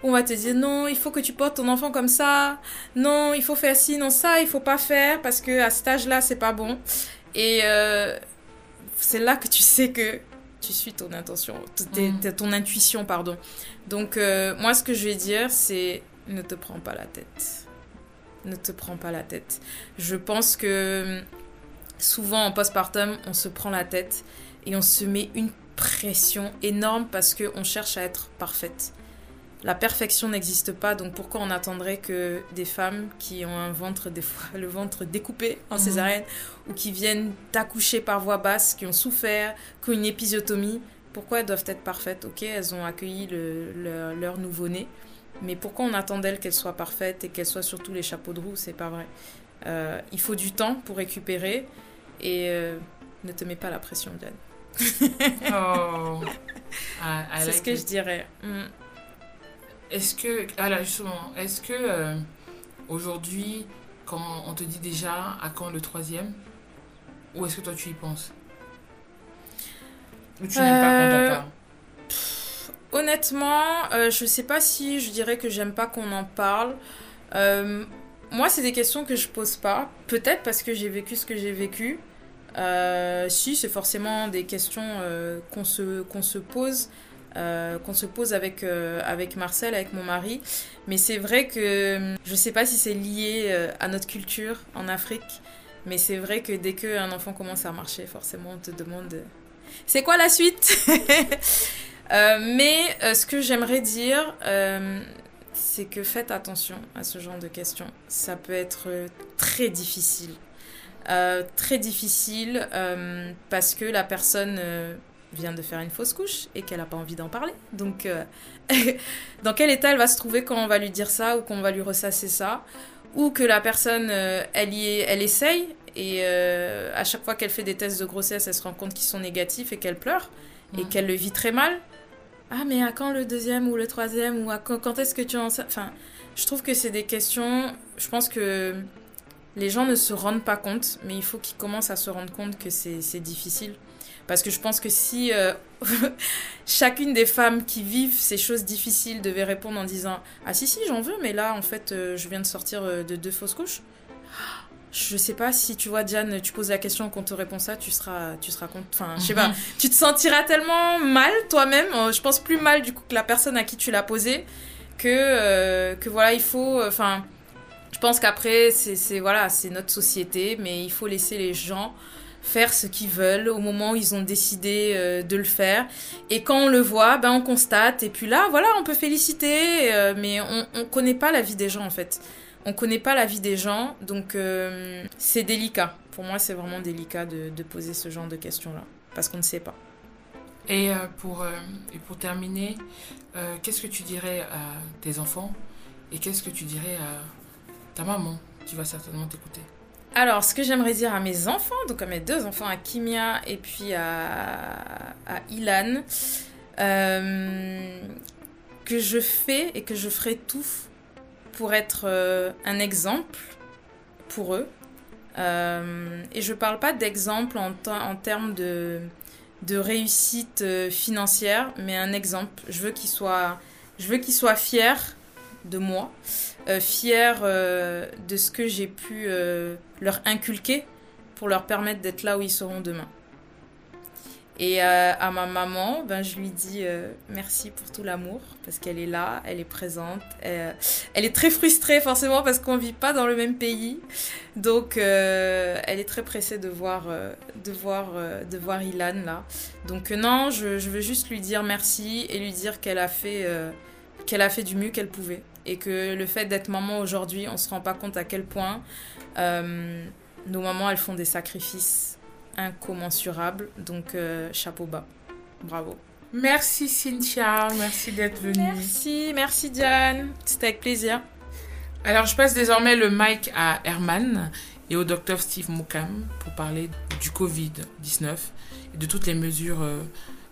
Où on va te dire non, il faut que tu portes ton enfant comme ça. Non, il faut faire ci, non ça, il faut pas faire parce que à cet âge-là, c'est pas bon. Et c'est là que tu sais que tu suis ton intention, Mm. ton intuition, pardon. Donc moi, ce que je vais dire, c'est ne te prends pas la tête. Ne te prends pas la tête. Je pense que hum, souvent en postpartum, on se prend la tête et on se met une pression énorme parce qu'on cherche à être parfaite. La perfection n'existe pas, donc pourquoi on attendrait que des femmes qui ont un ventre, des fois [laughs] le ventre découpé en Mhm. césarienne, ou qui viennent d'accoucher par voie basse, qui ont souffert, qui ont une épisiotomie, pourquoi elles doivent être parfaites? Ok, elles ont accueilli le- leur, leur nouveau-né, mais pourquoi on attend d'elles qu'elles soient parfaites et qu'elles soient sur tous les chapeaux de roue? C'est pas vrai. Euh, il faut du temps pour récupérer et euh, ne te mets pas la pression, Diane. [laughs] Oh. C'est like ce que it. je dirais. Mm. Est-ce que, ah là justement, est-ce que euh, aujourd'hui, quand on te dit déjà à quand le troisième, ou est-ce que toi tu y penses? Ou tu n'aimes pas quand on parle? Honnêtement, euh, je sais pas si je dirais que j'aime pas qu'on en parle. Euh, moi, c'est des questions que je pose pas. Peut-être parce que j'ai vécu ce que j'ai vécu. Euh, si, c'est forcément des questions euh, qu'on se, se pose. qu'on se pose avec, avec Marcel, avec mon mari. Mais c'est vrai que hum, je sais pas si c'est lié à notre culture en Afrique. Mais c'est vrai que dès qu'un enfant commence à marcher, forcément, on te demande c'est quoi la suite? [laughs] mais euh, ce que j'aimerais dire, euh, c'est que faites attention à ce genre de questions. Ça peut être euh, très difficile. Euh, très difficile euh, parce que la personne euh, vient de faire une fausse couche et qu'elle n'a pas envie d'en parler. Donc, euh, [laughs] dans quel état elle va se trouver quand on va lui dire ça ou qu'on va lui ressasser ça? Ou que la personne, euh, elle, y est, elle essaye et euh, à chaque fois qu'elle fait des tests de grossesse, elle se rend compte qu'ils sont négatifs et qu'elle pleure et Mhm. qu'elle le vit très mal? Ah, mais à quand le deuxième ou le troisième Ou à quand, est-ce que tu en Enfin, je trouve que c'est des questions. Je pense que les gens ne se rendent pas compte, mais il faut qu'ils commencent à se rendre compte que c'est c'est difficile. Parce que je pense que si euh, [laughs] chacune des femmes qui vivent ces choses difficiles devait répondre en disant Ah, si, si, j'en veux, mais là, en fait, euh, je viens de sortir euh, de deux fausses couches. Je sais pas si tu vois, Diane, tu poses la question qu'on te répond ça, tu seras, tu seras. Enfin, je sais pas tu te sentiras tellement mal toi-même, euh, je pense plus mal du coup que la personne à qui tu l'as posé, que, euh, que voilà, il faut. euh, Enfin, je pense qu'après, c'est c'est- voilà, c'est notre société, mais il faut laisser les gens faire ce qu'ils veulent au moment où ils ont décidé euh, de le faire. Et quand on le voit, ben on constate. Et puis là, voilà, on peut féliciter, mais on ne connaît pas la vie des gens en fait. On connaît pas la vie des gens, donc euh, c'est délicat. Pour moi, c'est vraiment délicat de, de poser ce genre de questions-là, parce qu'on ne sait pas. Et, euh, pour, euh, et pour terminer, qu'est-ce que tu dirais à tes enfants et qu'est-ce que tu dirais à ta maman qui va certainement t'écouter? Alors, ce que j'aimerais dire à mes enfants, donc à mes deux enfants, à Kimia et puis à, à Ilan, euh, que je fais et que je ferai tout pour être euh, un exemple pour eux. Euh, et je parle pas d'exemple en, te- en termes de, réussite euh, financière, mais un exemple. Je veux qu'ils soient, soient fiers de moi, fiers de ce que j'ai pu leur inculquer pour leur permettre d'être là où ils seront demain. Et euh, à ma maman, ben, je lui dis euh, merci pour tout l'amour, parce qu'elle est là, elle est présente. Elle, elle est très frustrée forcément parce qu'on ne vit pas dans le même pays. Donc euh, elle est très pressée de voir, euh, de voir, euh, de voir Ilan là. Donc euh, non, je, veux juste lui dire merci et lui dire qu'elle a fait, euh, qu'elle a fait du mieux qu'elle pouvait. Et que le fait d'être maman aujourd'hui, on ne se rend pas compte à quel point euh, nos mamans, elles font des sacrifices incommensurables. Donc, euh, chapeau bas. Bravo. Merci Cynthia, merci d'être venue. Merci, merci Diane. C'était avec plaisir. Alors, je passe désormais le mic à Herman et au docteur Steve Moukam pour parler du Covid-19 et de toutes les mesures euh,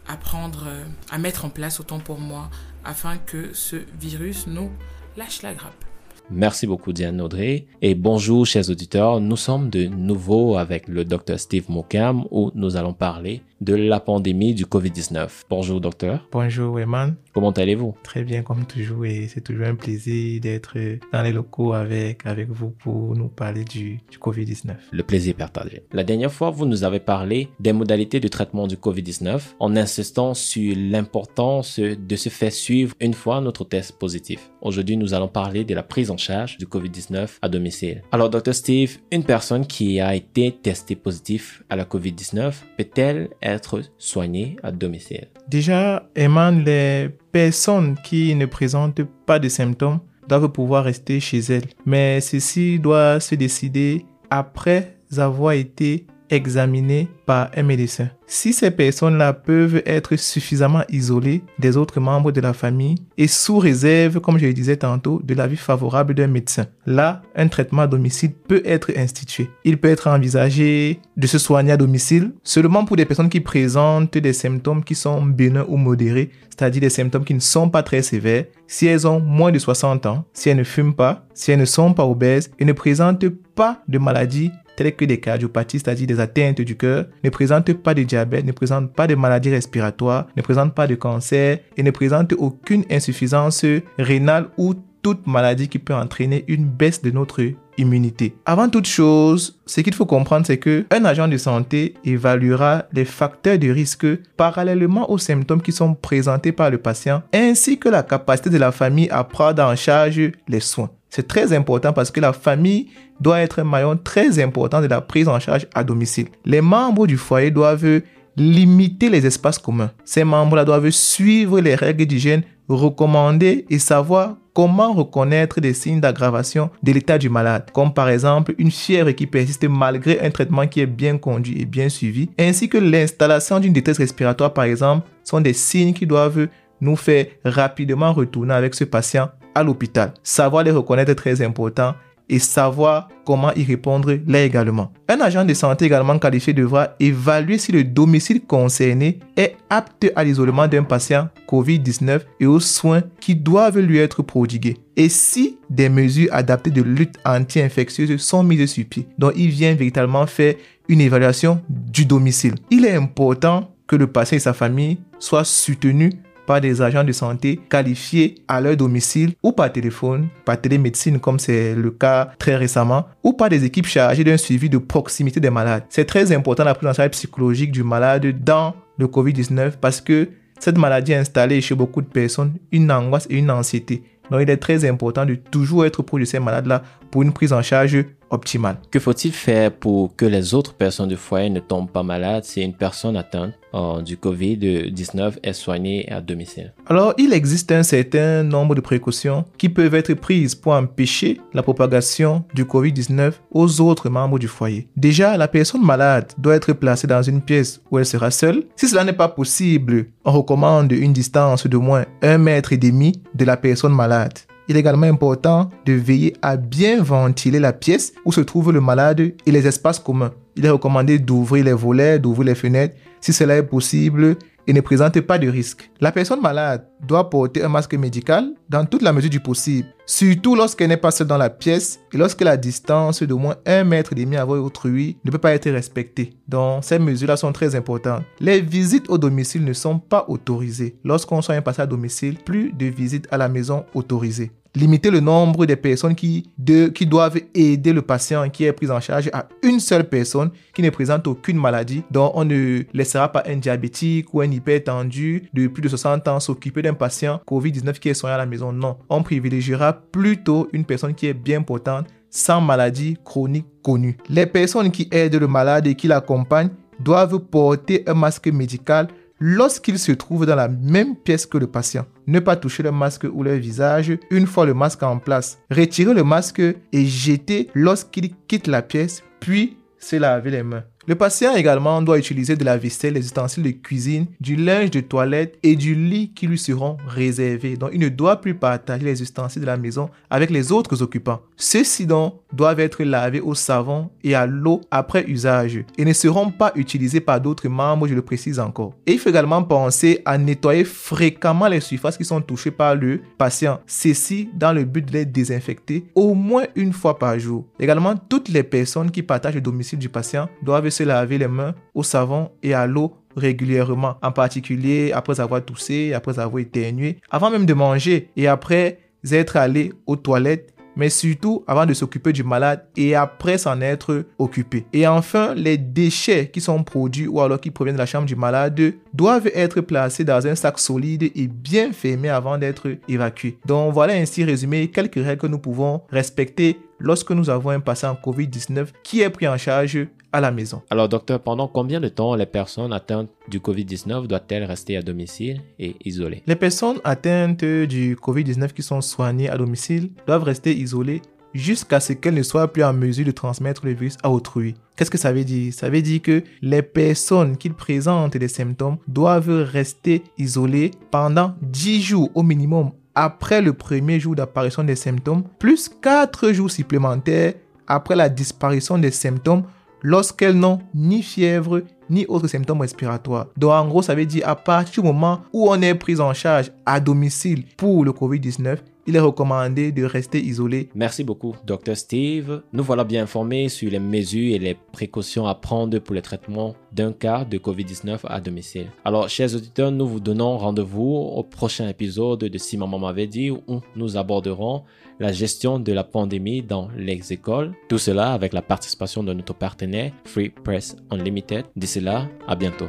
à prendre, euh, à mettre en place, autant pour moi, afin que ce virus nous lâche la grappe. Merci beaucoup Diane Audrey et bonjour chers auditeurs. Nous sommes de nouveau avec le docteur Steve Moukam où nous allons parler de la pandémie du Covid-19. Bonjour docteur. Bonjour Eman. Comment allez-vous? Très bien comme toujours et c'est toujours un plaisir d'être dans les locaux avec, avec vous pour nous parler du, du Covid-19. Le plaisir partagé. La dernière fois, vous nous avez parlé des modalités de traitement du Covid-19 en insistant sur l'importance de se faire suivre une fois notre test positif. Aujourd'hui, nous allons parler de la prise en charge du Covid-19 à domicile. Alors, Dr. Steve, une personne qui a été testée positive à la Covid-19 peut-elle être soignée à domicile Déjà, Eman, les personnes qui ne présentent pas de symptômes doivent pouvoir rester chez elles. Mais ceci doit se décider après avoir été examinées par un médecin. Si ces personnes-là peuvent être suffisamment isolées des autres membres de la famille et sous réserve, comme je le disais tantôt, de l'avis favorable d'un médecin, là, un traitement à domicile peut être institué. Il peut être envisagé de se soigner à domicile seulement pour des personnes qui présentent des symptômes qui sont bénins ou modérés, c'est-à-dire des symptômes qui ne sont pas très sévères, si elles ont moins de 60 ans, si elles ne fument pas, si elles ne sont pas obèses et ne présentent pas de maladies que des cardiopathies, c'est-à-dire des atteintes du cœur, ne présentent pas de diabète, ne présentent pas de maladies respiratoires, ne présentent pas de cancer et ne présentent aucune insuffisance rénale ou toute maladie qui peut entraîner une baisse de notre immunité. Avant toute chose, ce qu'il faut comprendre, c'est que un agent de santé évaluera les facteurs de risque parallèlement aux symptômes qui sont présentés par le patient, ainsi que la capacité de la famille à prendre en charge les soins. C'est très important parce que la famille doit être un maillon très important de la prise en charge à domicile. Les membres du foyer doivent limiter les espaces communs. Ces membres-là doivent suivre les règles d'hygiène recommandées et savoir comment reconnaître des signes d'aggravation de l'état du malade, comme par exemple une fièvre qui persiste malgré un traitement qui est bien conduit et bien suivi, ainsi que l'installation d'une détresse respiratoire par exemple, sont des signes qui doivent nous faire rapidement retourner avec ce patient à l'hôpital. Savoir les reconnaître est très important et savoir comment y répondre là également. Un agent de santé également qualifié devra évaluer si le domicile concerné est apte à l'isolement d'un patient COVID-19 et aux soins qui doivent lui être prodigués. Et si des mesures adaptées de lutte anti-infectieuse sont mises sur pied, donc il vient véritablement faire une évaluation du domicile. Il est important que le patient et sa famille soient soutenus par des agents de santé qualifiés à leur domicile ou par téléphone, par télémédecine comme c'est le cas très récemment, ou par des équipes chargées d'un suivi de proximité des malades. C'est très important la prise en charge psychologique du malade dans le COVID-19 parce que cette maladie a installé chez beaucoup de personnes une angoisse et une anxiété. Donc il est très important de toujours être proche de ces malades-là pour une prise en charge optimale. Que faut-il faire pour que les autres personnes du foyer ne tombent pas malades si une personne atteinte euh, du COVID-19 est soignée à domicile? Alors, il existe un certain nombre de précautions qui peuvent être prises pour empêcher la propagation du COVID-19 aux autres membres du foyer. Déjà, la personne malade doit être placée dans une pièce où elle sera seule. Si cela n'est pas possible, on recommande une distance de moins un mètre et demi de la personne malade. Il est également important de veiller à bien ventiler la pièce où se trouve le malade et les espaces communs. Il est recommandé d'ouvrir les volets, d'ouvrir les fenêtres si cela est possible et ne présente pas de risque. La personne malade doit porter un masque médical dans toute la mesure du possible, surtout lorsqu'elle n'est pas seule dans la pièce et lorsque la distance d'au moins un mètre et demi avec autrui ne peut pas être respectée. Donc, ces mesures-là sont très importantes. Les visites au domicile ne sont pas autorisées. Lorsqu'on soit un patient à domicile, plus de visites à la maison autorisées limiter le nombre de personnes qui, qui doivent aider le patient qui est pris en charge à une seule personne qui ne présente aucune maladie. Donc, on ne laissera pas un diabétique ou un hypertendu de plus de 60 ans s'occuper d'un patient COVID-19 qui est soigné à la maison. Non, on privilégiera plutôt une personne qui est bien potente sans maladie chronique connue. Les personnes qui aident le malade et qui l'accompagnent doivent porter un masque médical lorsqu'ils se trouvent dans la même pièce que le patient. Ne pas toucher le masque ou le visage une fois le masque en place. Retirer le masque et jeter lorsqu'il quitte la pièce, puis se laver les mains. Le patient également doit utiliser de la vaisselle, des ustensiles de cuisine, du linge de toilette et du lit qui lui seront réservés. Donc, il ne doit plus partager les ustensiles de la maison avec les autres occupants. Ceux-ci donc doivent être lavés au savon et à l'eau après usage et ne seront pas utilisés par d'autres membres, je le précise encore. Et il faut également penser à nettoyer fréquemment les surfaces qui sont touchées par le patient. Ceci dans le but de les désinfecter au moins une fois par jour. Également, toutes les personnes qui partagent le domicile du patient doivent se laver les mains au savon et à l'eau régulièrement, en particulier après avoir toussé, après avoir éternué, avant même de manger et après être allé aux toilettes mais surtout avant de s'occuper du malade et après s'en être occupé. Et enfin, les déchets qui sont produits ou alors qui proviennent de la chambre du malade doivent être placés dans un sac solide et bien fermé avant d'être évacués. Donc voilà ainsi résumé quelques règles que nous pouvons respecter lorsque nous avons un patient Covid-19 qui est pris en charge à la maison. Alors docteur, pendant combien de temps les personnes atteintes du Covid-19 doivent-elles rester à domicile et isolées? Les personnes atteintes du Covid-19 qui sont soignées à domicile doivent rester isolées jusqu'à ce qu'elles ne soient plus en mesure de transmettre le virus à autrui. Qu'est-ce que ça veut dire? Ça veut dire que les personnes qui présentent des symptômes doivent rester isolées pendant 10 jours au minimum après le premier jour d'apparition des symptômes, plus 4 jours supplémentaires après la disparition des symptômes lorsqu'elles n'ont ni fièvre ni autres symptômes respiratoires. Donc en gros, ça veut dire à partir du moment où on est pris en charge à domicile pour le COVID-19, il est recommandé de rester isolé. Merci beaucoup, Dr. Steve. Nous voilà bien informés sur les mesures et les précautions à prendre pour le traitement d'un cas de COVID-19 à domicile. Alors, chers auditeurs, nous vous donnons rendez-vous au prochain épisode de Si Maman m'avait dit où nous aborderons la gestion de la pandémie dans les écoles. Tout cela avec la participation de notre partenaire Free Press Unlimited. D'ici là, à bientôt.